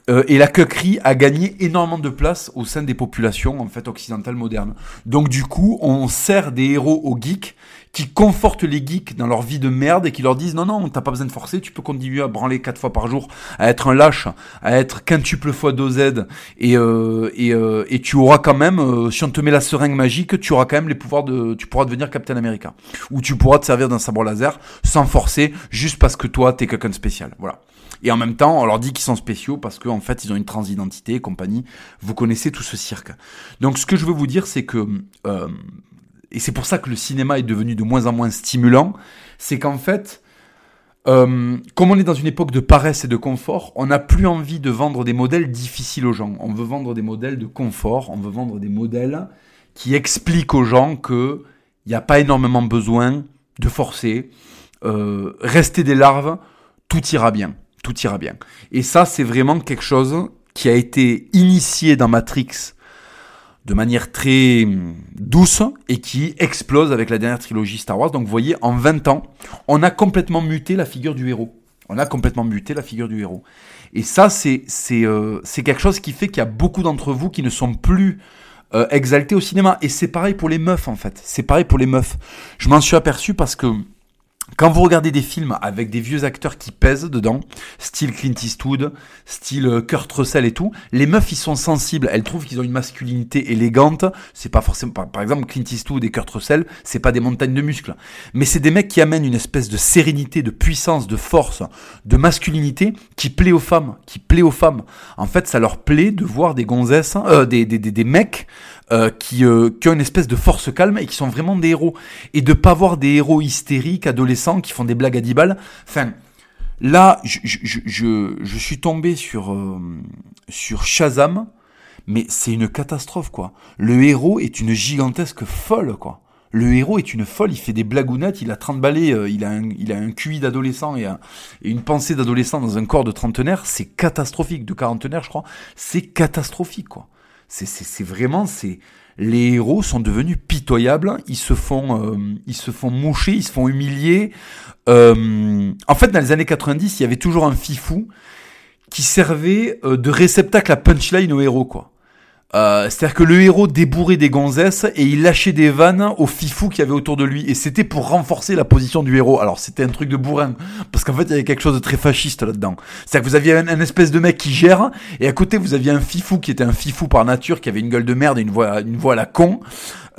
Euh, et la cuquerie a gagné énormément de place au sein des populations en fait occidentales modernes. Donc du coup, on sert des héros aux geeks qui confortent les geeks dans leur vie de merde et qui leur disent non non t'as pas besoin de forcer tu peux continuer à branler quatre fois par jour à être un lâche à être quintuple fois dosed et euh, et, euh, et tu auras quand même euh, si on te met la seringue magique tu auras quand même les pouvoirs de tu pourras devenir Captain America ou tu pourras te servir d'un sabre laser sans forcer juste parce que toi t'es quelqu'un de spécial voilà et en même temps, on leur dit qu'ils sont spéciaux parce qu'en en fait, ils ont une transidentité et compagnie. Vous connaissez tout ce cirque. Donc, ce que je veux vous dire, c'est que euh, et c'est pour ça que le cinéma est devenu de moins en moins stimulant, c'est qu'en fait, euh, comme on est dans une époque de paresse et de confort, on n'a plus envie de vendre des modèles difficiles aux gens. On veut vendre des modèles de confort, on veut vendre des modèles qui expliquent aux gens que il n'y a pas énormément besoin de forcer, euh, rester des larves, tout ira bien, tout ira bien. Et ça, c'est vraiment quelque chose qui a été initié dans Matrix de manière très hum, douce et qui explose avec la dernière trilogie Star Wars. Donc vous voyez, en 20 ans, on a complètement muté la figure du héros. On a complètement muté la figure du héros. Et ça, c'est euh, quelque chose qui fait qu'il y a beaucoup d'entre vous qui ne sont plus euh, exaltés au cinéma. Et c'est pareil pour les meufs, en fait. C'est pareil pour les meufs. Je m'en suis aperçu parce que quand vous regardez des films avec des vieux acteurs qui pèsent dedans, style Clint Eastwood, style euh, Kurt Russell et tout, les meufs ils sont sensibles, elles trouvent qu'ils ont une masculinité élégante. C'est pas forcément, par, exemple Clint Eastwood et Kurt Russell, c'est pas des montagnes de muscles, mais c'est des mecs qui amènent une espèce de sérénité, de puissance, de force, de masculinité qui plaît aux femmes, qui plaît aux femmes. En fait, ça leur plaît de voir des gonzesses, euh, des, des, des, des mecs euh, qui, euh, qui ont une espèce de force calme et qui sont vraiment des héros. Et de pas voir des héros hystériques, adolescents, qui font des blagues à 10 balles. Enfin, là, je, je, je, je suis tombé sur, euh, sur Shazam, mais c'est une catastrophe, quoi. Le héros est une gigantesque folle, quoi. Le héros est une folle, il fait des blagounettes, il a 30 balais, il a un, il a un QI d'adolescent et, et, une pensée d'adolescent dans un corps de trentenaire, c'est catastrophique, de quarantenaire je crois, c'est catastrophique quoi. C'est vraiment, c'est les héros sont devenus pitoyables. Ils se font, euh, ils se font moucher, ils se font humilier. Euh, en fait, dans les années 90, il y avait toujours un fifou qui servait euh, de réceptacle à punchline aux héros, quoi. Euh, c'est-à-dire que le héros débourrait des gonzesses et il lâchait des vannes aux fifous qu'il y avait autour de lui. Et c'était pour renforcer la position du héros. Alors c'était un truc de bourrin. Parce qu'en fait, il y avait quelque chose de très fasciste là-dedans. C'est-à-dire que vous aviez un, espèce de mec qui gère. Et à côté, vous aviez un fifou qui était un fifou par nature, qui avait une gueule de merde et une voix, une voix à la con.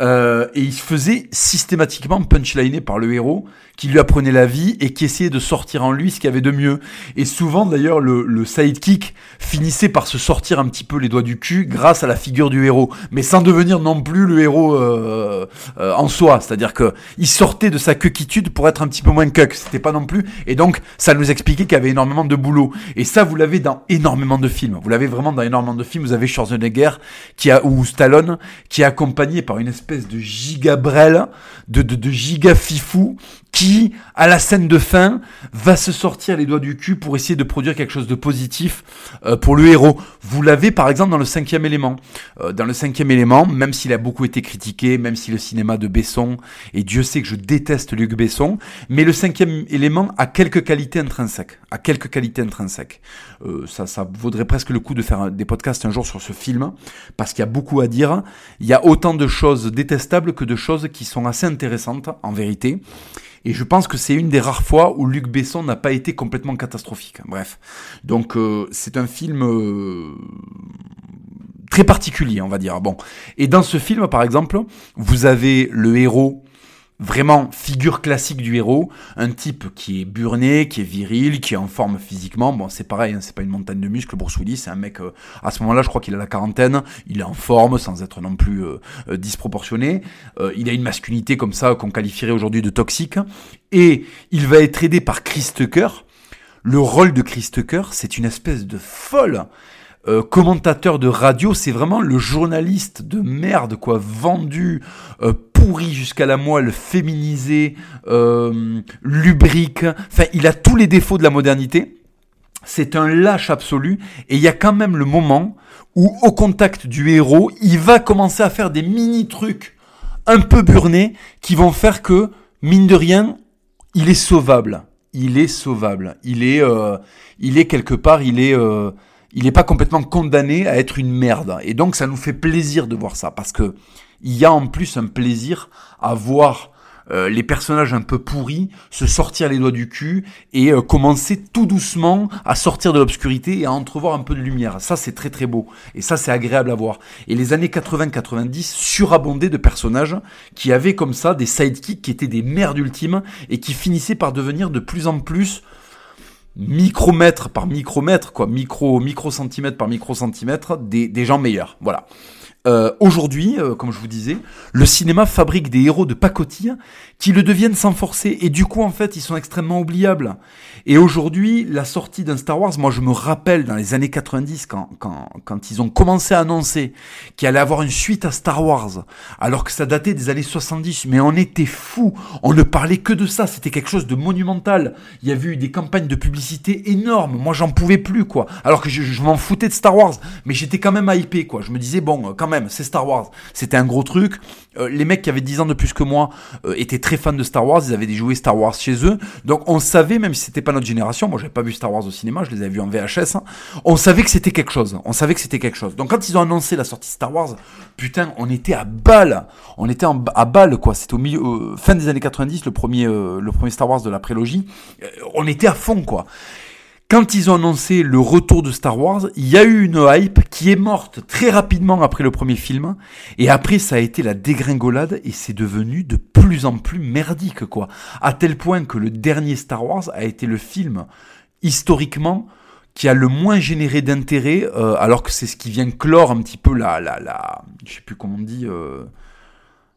Euh, et il se faisait systématiquement punchliner par le héros qui lui apprenait la vie et qui essayait de sortir en lui ce qu'il y avait de mieux. Et souvent d'ailleurs le, le sidekick finissait par se sortir un petit peu les doigts du cul grâce à la figure du héros, mais sans devenir non plus le héros euh, euh, en soi. C'est-à-dire que il sortait de sa quequitude pour être un petit peu moins cuck. C'était pas non plus. Et donc ça nous expliquait qu'il y avait énormément de boulot. Et ça vous l'avez dans énormément de films. Vous l'avez vraiment dans énormément de films. Vous avez Schwarzenegger qui a ou Stallone qui est accompagné par une espèce de gigabrel, de, de, de giga fifou qui, à la scène de fin, va se sortir les doigts du cul pour essayer de produire quelque chose de positif euh, pour le héros. Vous l'avez par exemple dans le cinquième élément. Euh, dans le cinquième élément, même s'il a beaucoup été critiqué, même si le cinéma de Besson, et Dieu sait que je déteste Luc Besson, mais le cinquième élément a quelques qualités intrinsèques. A quelques qualités intrinsèques. Euh, ça, ça vaudrait presque le coup de faire des podcasts un jour sur ce film, parce qu'il y a beaucoup à dire. Il y a autant de choses détestables que de choses qui sont assez intéressantes, en vérité. Et je pense que c'est une des rares fois où Luc Besson n'a pas été complètement catastrophique. Bref. Donc euh, c'est un film euh, très particulier, on va dire. Bon. Et dans ce film, par exemple, vous avez le héros vraiment figure classique du héros, un type qui est burné, qui est viril, qui est en forme physiquement. Bon, c'est pareil, hein, c'est pas une montagne de muscles. Bruce c'est un mec. Euh, à ce moment-là, je crois qu'il a la quarantaine. Il est en forme, sans être non plus euh, euh, disproportionné. il a une masculinité comme ça qu'on qualifierait aujourd'hui de toxique. Et il va être aidé par Chris Tucker. Le rôle de Chris Tucker, c'est une espèce de folle. Commentateur de radio, c'est vraiment le journaliste de merde, quoi, vendu, pourri jusqu'à la moelle, féminisé, euh, lubrique. Enfin, il a tous les défauts de la modernité. C'est un lâche absolu. Et il y a quand même le moment où, au contact du héros, il va commencer à faire des mini trucs un peu burnés qui vont faire que, mine de rien, il est sauvable. Il est sauvable. Il est, euh, il est quelque part, il est, euh, il n'est pas complètement condamné à être une merde. Et donc ça nous fait plaisir de voir ça, parce que il y a en plus un plaisir à voir euh, les personnages un peu pourris se sortir les doigts du cul et euh, commencer tout doucement à sortir de l'obscurité et à entrevoir un peu de lumière. Ça c'est très très beau et ça c'est agréable à voir. Et les années 80-90 surabondaient de personnages qui avaient comme ça des sidekicks qui étaient des merdes ultimes et qui finissaient par devenir de plus en plus micromètre par micromètre, quoi, micro, micro centimètre par micro centimètre, des, des gens meilleurs. Voilà. Euh, Aujourd'hui, euh, comme je vous disais, le cinéma fabrique des héros de pacotille qui le deviennent sans forcer et du coup en fait ils sont extrêmement oubliables. Et aujourd'hui, la sortie d'un Star Wars, moi je me rappelle dans les années 90 quand, quand, quand ils ont commencé à annoncer qu'il allait avoir une suite à Star Wars, alors que ça datait des années 70, mais on était fous, on ne parlait que de ça, c'était quelque chose de monumental. Il y avait eu des campagnes de publicité énormes, moi j'en pouvais plus quoi, alors que je, je m'en foutais de Star Wars, mais j'étais quand même hypé quoi, je me disais bon quand même c'est Star Wars. C'était un gros truc. Euh, les mecs qui avaient 10 ans de plus que moi euh, étaient très fans de Star Wars, ils avaient jouets Star Wars chez eux. Donc on savait, même si c'était pas notre génération, moi j'avais pas vu Star Wars au cinéma, je les avais vus en VHS, hein. on savait que c'était quelque chose. On savait que c'était quelque chose. Donc quand ils ont annoncé la sortie Star Wars, putain, on était à balle. On était à balle quoi. C'était au milieu, euh, fin des années 90, le premier, le premier Star Wars de la prélogie. on était à fond quoi. Quand ils ont annoncé le retour de Star Wars, il y a eu une hype qui est morte très rapidement après le premier film. Et après, ça a été la dégringolade et c'est devenu de plus en plus merdique, quoi. À tel point que le dernier Star Wars a été le film, historiquement, qui a le moins généré d'intérêt, euh, alors que c'est ce qui vient clore un petit peu la, la, la, je sais plus comment on dit, euh,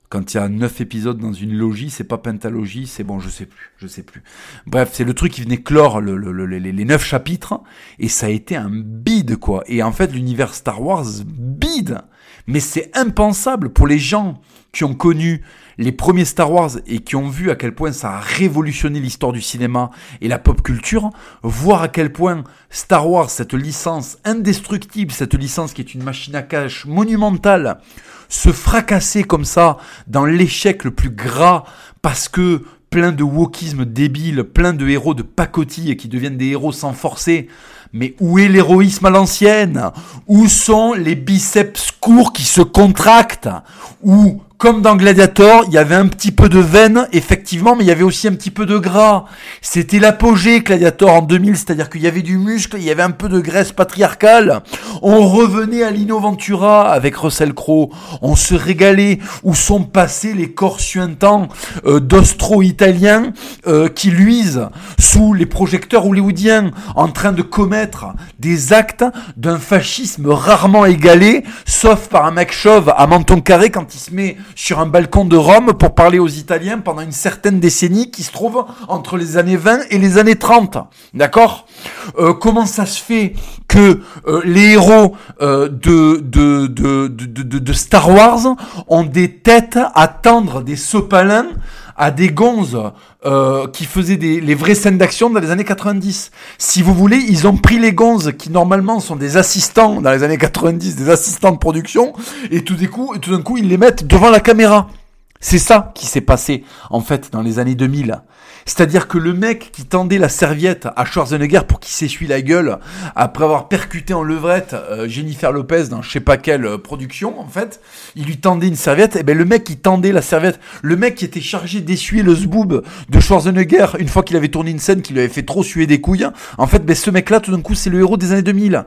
quand il y a neuf épisodes dans une logie, c'est pas pentalogie, c'est bon, je sais plus, je sais plus. Bref, c'est le truc qui venait clore le, le, les neuf chapitres, et ça a été un bide, quoi. Et en fait, l'univers Star Wars bide. Mais c'est impensable pour les gens qui ont connu les premiers Star Wars et qui ont vu à quel point ça a révolutionné l'histoire du cinéma et la pop culture, voir à quel point Star Wars, cette licence indestructible, cette licence qui est une machine à cash monumentale, se fracasser comme ça dans l'échec le plus gras parce que plein de wokisme débile, plein de héros de pacotille qui deviennent des héros sans forcer. Mais où est l'héroïsme à l'ancienne? Où sont les biceps courts qui se contractent? Où comme dans Gladiator, il y avait un petit peu de veine, effectivement, mais il y avait aussi un petit peu de gras. C'était l'apogée Gladiator en 2000, c'est-à-dire qu'il y avait du muscle, il y avait un peu de graisse patriarcale. On revenait à Lino Ventura avec Russell Crowe. On se régalait où sont passés les corps suintants euh, d'ostro-italiens euh, qui luisent sous les projecteurs hollywoodiens en train de commettre des actes d'un fascisme rarement égalé, sauf par un mec chauve à menton carré quand il se met sur un balcon de Rome pour parler aux Italiens pendant une certaine décennie qui se trouve entre les années 20 et les années 30. D'accord euh, Comment ça se fait que euh, les héros euh, de, de, de, de, de Star Wars ont des têtes à tendre des sopalins à des gonzes euh, qui faisaient des, les vraies scènes d'action dans les années 90. Si vous voulez, ils ont pris les gonzes qui normalement sont des assistants dans les années 90, des assistants de production, et tout d'un coup, tout d'un coup, ils les mettent devant la caméra. C'est ça qui s'est passé en fait dans les années 2000. C'est-à-dire que le mec qui tendait la serviette à Schwarzenegger pour qu'il s'essuie la gueule après avoir percuté en levrette euh, Jennifer Lopez dans je sais pas quelle euh, production en fait, il lui tendait une serviette et ben le mec qui tendait la serviette, le mec qui était chargé d'essuyer le zboob de Schwarzenegger une fois qu'il avait tourné une scène qui lui avait fait trop suer des couilles, en fait ben ce mec là tout d'un coup c'est le héros des années 2000.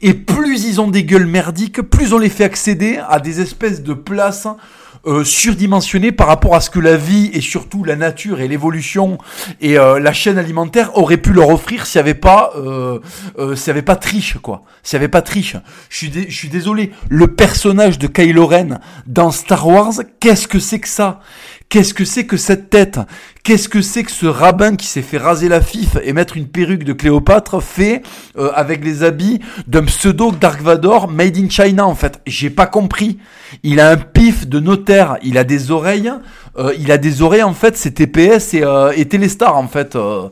Et plus ils ont des gueules merdiques, plus on les fait accéder à des espèces de places euh, surdimensionné par rapport à ce que la vie et surtout la nature et l'évolution et euh, la chaîne alimentaire auraient pu leur offrir s'il n'y avait pas euh, euh, s'il y avait pas triche quoi. S'il y avait pas triche. Je suis désolé. Le personnage de Kylo Ren dans Star Wars qu'est-ce que c'est que ça? Qu'est-ce que c'est que cette tête? Qu'est-ce que c'est que ce rabbin qui s'est fait raser la fif et mettre une perruque de Cléopâtre fait euh, avec les habits d'un pseudo Dark Vador made in China en fait? J'ai pas compris. Il a un pif de notaire, il a des oreilles, euh, il a des oreilles en fait, c'est TPS et, euh, et Téléstar en fait. Euh,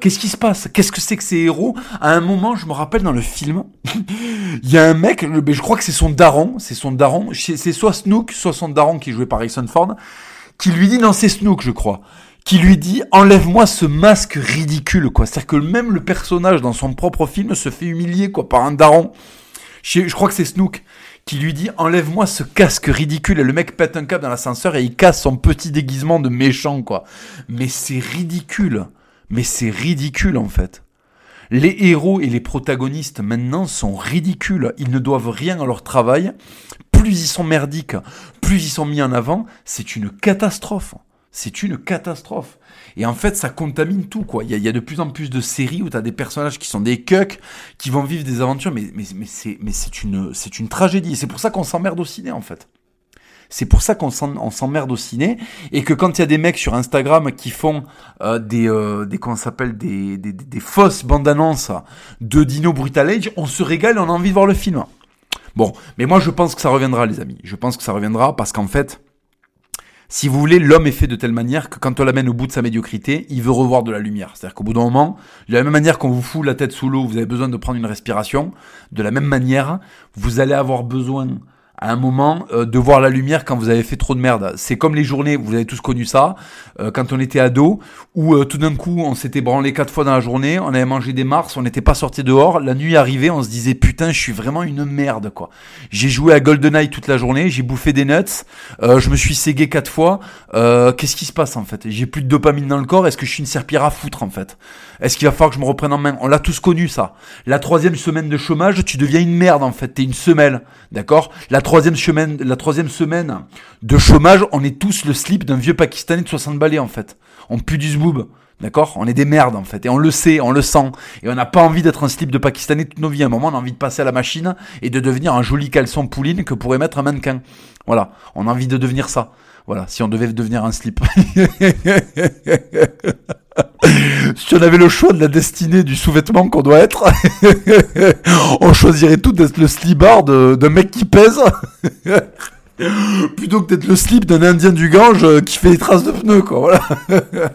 Qu'est-ce qui se passe? Qu'est-ce que c'est que ces héros? À un moment, je me rappelle dans le film, il y a un mec, je crois que c'est son daron, c'est son daron, c'est soit Snook, soit son daron qui est joué par Harrison Ford qui lui dit, non c'est Snook je crois, qui lui dit enlève-moi ce masque ridicule quoi. C'est-à-dire que même le personnage dans son propre film se fait humilier quoi par un daron. Je, crois que c'est Snook qui lui dit enlève-moi ce casque ridicule et le mec pète un câble dans l'ascenseur et il casse son petit déguisement de méchant quoi. Mais c'est ridicule. Mais c'est ridicule en fait. Les héros et les protagonistes maintenant sont ridicules. Ils ne doivent rien à leur travail. Plus ils sont merdiques, plus ils sont mis en avant. C'est une catastrophe. C'est une catastrophe. Et en fait, ça contamine tout, quoi. Il y a, de plus en plus de séries où tu as des personnages qui sont des cucks, qui vont vivre des aventures, mais, mais, mais c'est une, une tragédie. C'est pour ça qu'on s'emmerde au ciné, en fait. C'est pour ça qu'on s'emmerde au ciné et que quand il y a des mecs sur Instagram qui font euh, des, euh, des s'appelle des, des, des, fausses bandes annonces de Dino Brutal Age, on se régale, on a envie de voir le film. Bon, mais moi je pense que ça reviendra, les amis. Je pense que ça reviendra parce qu'en fait, si vous voulez, l'homme est fait de telle manière que quand on l'amène au bout de sa médiocrité, il veut revoir de la lumière. C'est-à-dire qu'au bout d'un moment, de la même manière qu'on vous fout la tête sous l'eau, vous avez besoin de prendre une respiration, de la même manière, vous allez avoir besoin à un moment euh, de voir la lumière quand vous avez fait trop de merde. C'est comme les journées, vous avez tous connu ça, euh, quand on était ado, où euh, tout d'un coup on s'était branlé quatre fois dans la journée, on avait mangé des mars, on n'était pas sorti dehors, la nuit arrivait, on se disait putain je suis vraiment une merde quoi. J'ai joué à GoldenEye toute la journée, j'ai bouffé des nuts, je me suis ségué quatre fois, qu'est-ce qui se passe en fait? J'ai plus de dopamine dans le corps, est-ce que je suis une serpillère à foutre en fait? Est-ce qu'il va falloir que je me reprenne en main? On l'a tous connu ça. La troisième semaine de chômage, tu deviens une merde en fait, t'es une semelle, d'accord? La troisième semaine, la troisième semaine de chômage, on est tous le slip d'un vieux Pakistanais de 60 balais en fait. On pue du zboob. D'accord? On est des merdes en fait. Et on le sait, on le sent. Et on n'a pas envie d'être un slip de Pakistanais toute nos vies. À un moment, on a envie de passer à la machine et de devenir un joli caleçon pouline que pourrait mettre un mannequin. Voilà. On a envie de devenir ça. Voilà. Si on devait devenir un slip. si on avait le choix de la destinée du sous-vêtement qu'on doit être, on choisirait tout d'être le slibard d'un mec qui pèse. Plutôt que d'être le slip d'un indien du Gange euh, qui fait des traces de pneus, quoi. Voilà.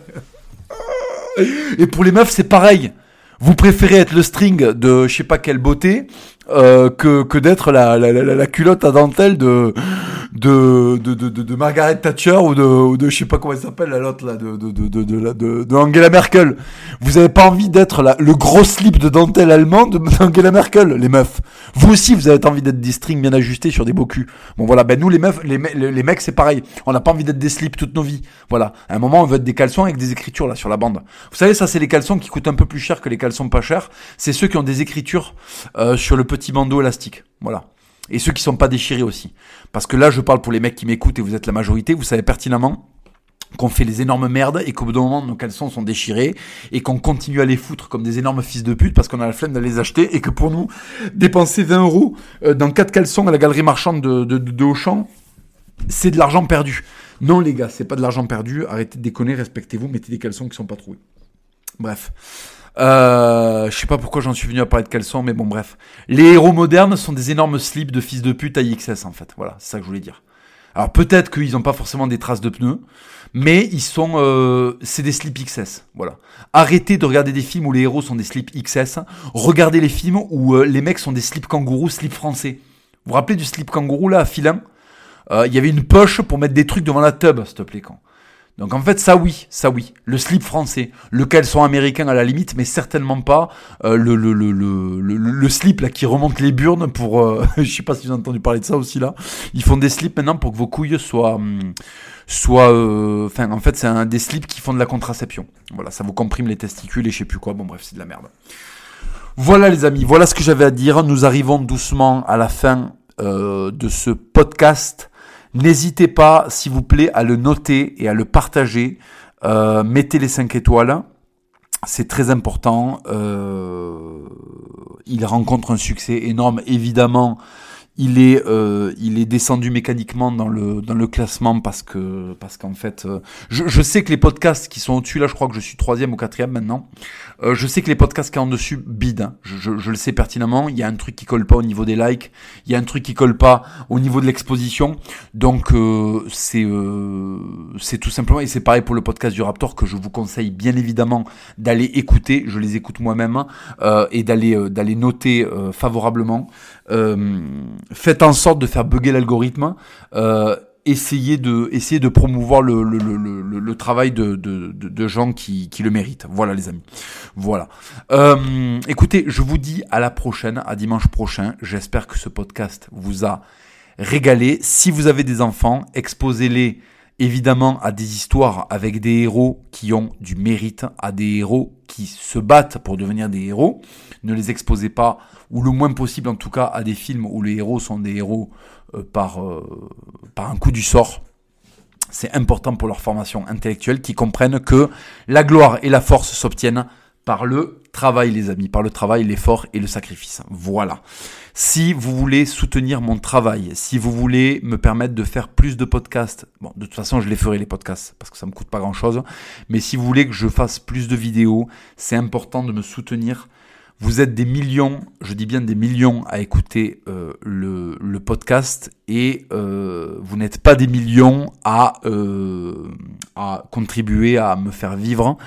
Et pour les meufs, c'est pareil. Vous préférez être le string de je sais pas quelle beauté euh, que, que d'être la, la, la, la, culotte à dentelle de, de, de, de, de, Margaret Thatcher ou de, ou de je sais pas comment elle s'appelle, la l'autre là, de, de, de, de, de, Angela Merkel. Vous avez pas envie d'être le gros slip de dentelle allemande d'Angela Merkel, les meufs. Vous aussi, vous avez envie d'être des strings bien ajustés sur des beaux culs. Bon voilà, ben nous les meufs, les, les, mecs c'est pareil. On n'a pas envie d'être des slips toute nos vies. Voilà. À un moment, on veut être des caleçons avec des écritures là sur la bande. Vous savez, ça c'est les caleçons qui coûtent un peu plus cher que les caleçons pas chers. C'est ceux qui ont des écritures euh, sur le petit bandeau élastique. Voilà. Et ceux qui sont pas déchirés aussi. Parce que là, je parle pour les mecs qui m'écoutent et vous êtes la majorité, vous savez pertinemment qu'on fait les énormes merdes et qu'au bout d'un moment nos caleçons sont déchirés et qu'on continue à les foutre comme des énormes fils de pute parce qu'on a la flemme de les acheter et que pour nous dépenser 20 euros euh, dans quatre caleçons à la galerie marchande de, de, de Auchan c'est de l'argent perdu. Non les gars, c'est pas de l'argent perdu, arrêtez de déconner, respectez-vous, mettez des caleçons qui sont pas troués. Bref. Euh, je sais pas pourquoi j'en suis venu à parler de caleçon, mais bon, bref. Les héros modernes sont des énormes slips de fils de pute à XS, en fait. Voilà, c'est ça que je voulais dire. Alors peut-être qu'ils n'ont pas forcément des traces de pneus, mais ils sont, euh, c'est des slips XS. Voilà. Arrêtez de regarder des films où les héros sont des slips XS. Regardez les films où euh, les mecs sont des slips kangourous, slips français. Vous vous rappelez du slip kangourou là à filin? Euh, Il y avait une poche pour mettre des trucs devant la tub, s'il te plaît, quand. Donc en fait, ça oui, ça oui. Le slip français, le caleçon américain à la limite, mais certainement pas euh, le, le, le, le, slip là qui remonte les burnes pour... Euh, je sais pas si vous avez entendu parler de ça aussi là. Ils font des slips maintenant pour que vos couilles soient... Hum, soient euh, enfin, en fait, c'est un des slips qui font de la contraception. Voilà, ça vous comprime les testicules et je sais plus quoi. Bon bref, c'est de la merde. Voilà les amis, voilà ce que j'avais à dire. Nous arrivons doucement à la fin de ce podcast. N'hésitez pas, s'il vous plaît, à le noter et à le partager. Euh, mettez les 5 étoiles. C'est très important. Euh, il rencontre un succès énorme, évidemment il est, euh, il est descendu mécaniquement dans le, dans le classement parce que, parce qu'en fait, euh, je, je, sais que les podcasts qui sont au-dessus, là, je crois que je suis troisième ou quatrième maintenant. Euh, je sais que les podcasts qui sont en dessus bident. Hein. Je, je, je, le sais pertinemment. Il y a un truc qui colle pas au niveau des likes. Il y a un truc qui colle pas au niveau de l'exposition. Donc, c'est, c'est tout simplement, et c'est pareil pour le podcast du Raptor que je vous conseille bien évidemment d'aller écouter. Je les écoute moi-même et d'aller, d'aller noter favorablement. Euh, faites en sorte de faire bugger l'algorithme. Euh, essayer de, de promouvoir le, le, le, le travail de, de, de, gens qui, qui le méritent. Voilà les amis. Voilà. Euh, écoutez, je vous dis à la prochaine, à dimanche prochain. J'espère que ce podcast vous a régalé. Si vous avez des enfants, exposez-les évidemment à des histoires avec des héros qui ont du mérite, à des héros qui se battent pour devenir des héros. Ne les exposez pas, ou le moins possible en tout cas, à des films où les héros sont des héros euh, par, euh, par un coup du sort. C'est important pour leur formation intellectuelle qu'ils comprennent que la gloire et la force s'obtiennent par le travail, les amis, par le travail, l'effort et le sacrifice. Voilà. Si vous voulez soutenir mon travail, si vous voulez me permettre de faire plus de podcasts, bon, de toute façon, je les ferai les podcasts parce que ça me coûte pas grand chose, mais si vous voulez que je fasse plus de vidéos, c'est important de me soutenir. Vous êtes des millions, je dis bien des millions à écouter euh, le, podcast et euh, vous n'êtes pas des millions à, euh, à contribuer à me faire vivre.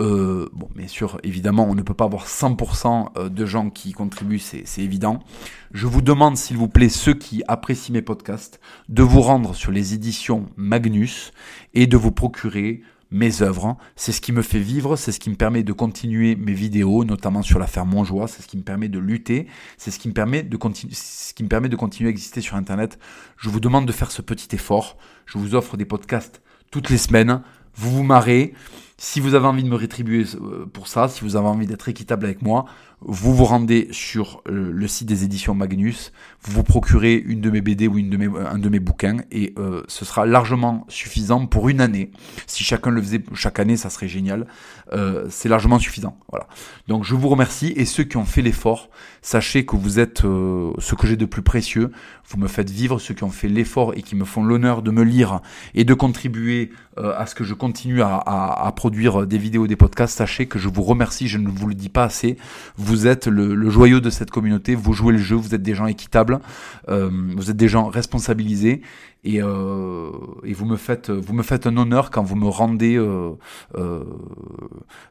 Euh, bon, bien sûr, évidemment, on ne peut pas avoir 100% euh, de gens qui contribuent, c'est évident. Je vous demande, s'il vous plaît, ceux qui apprécient mes podcasts, de vous rendre sur les éditions Magnus et de vous procurer mes œuvres. C'est ce qui me fait vivre, c'est ce qui me permet de continuer mes vidéos, notamment sur l'affaire Monjoie, c'est ce qui me permet de lutter, c'est ce qui me permet de continuer, ce qui me permet de continuer à exister sur Internet. Je vous demande de faire ce petit effort. Je vous offre des podcasts toutes les semaines. Vous vous marrez. Si vous avez envie de me rétribuer euh, pour ça, si vous avez envie d'être équitable avec moi, vous vous rendez sur euh, le site des éditions Magnus, vous vous procurez une de mes BD ou une de mes, un de mes bouquins et euh, ce sera largement suffisant pour une année. Si chacun le faisait chaque année, ça serait génial. Euh, c'est largement suffisant. Voilà. Donc je vous remercie et ceux qui ont fait l'effort, sachez que vous êtes ce que j'ai de plus précieux. Vous me faites vivre, ceux qui ont fait l'effort et qui me font l'honneur de me lire et de contribuer à ce que je continue à, à, à, produire des vidéos, des podcasts. Sachez que je vous remercie, je ne vous le dis pas assez. Vous êtes le, joyau de cette communauté, vous jouez le jeu, vous êtes des gens équitables, euh, vous êtes des gens responsabilisés et, euh, et, vous me faites vous me faites un honneur quand vous me rendez euh,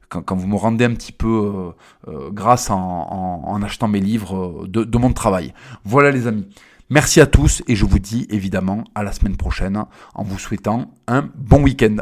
quand, vous me rendez un petit peu grâce en, en, achetant mes livres de mon travail. Voilà les amis. Merci à tous et je vous dis évidemment à la semaine prochaine en vous souhaitant un bon week-end.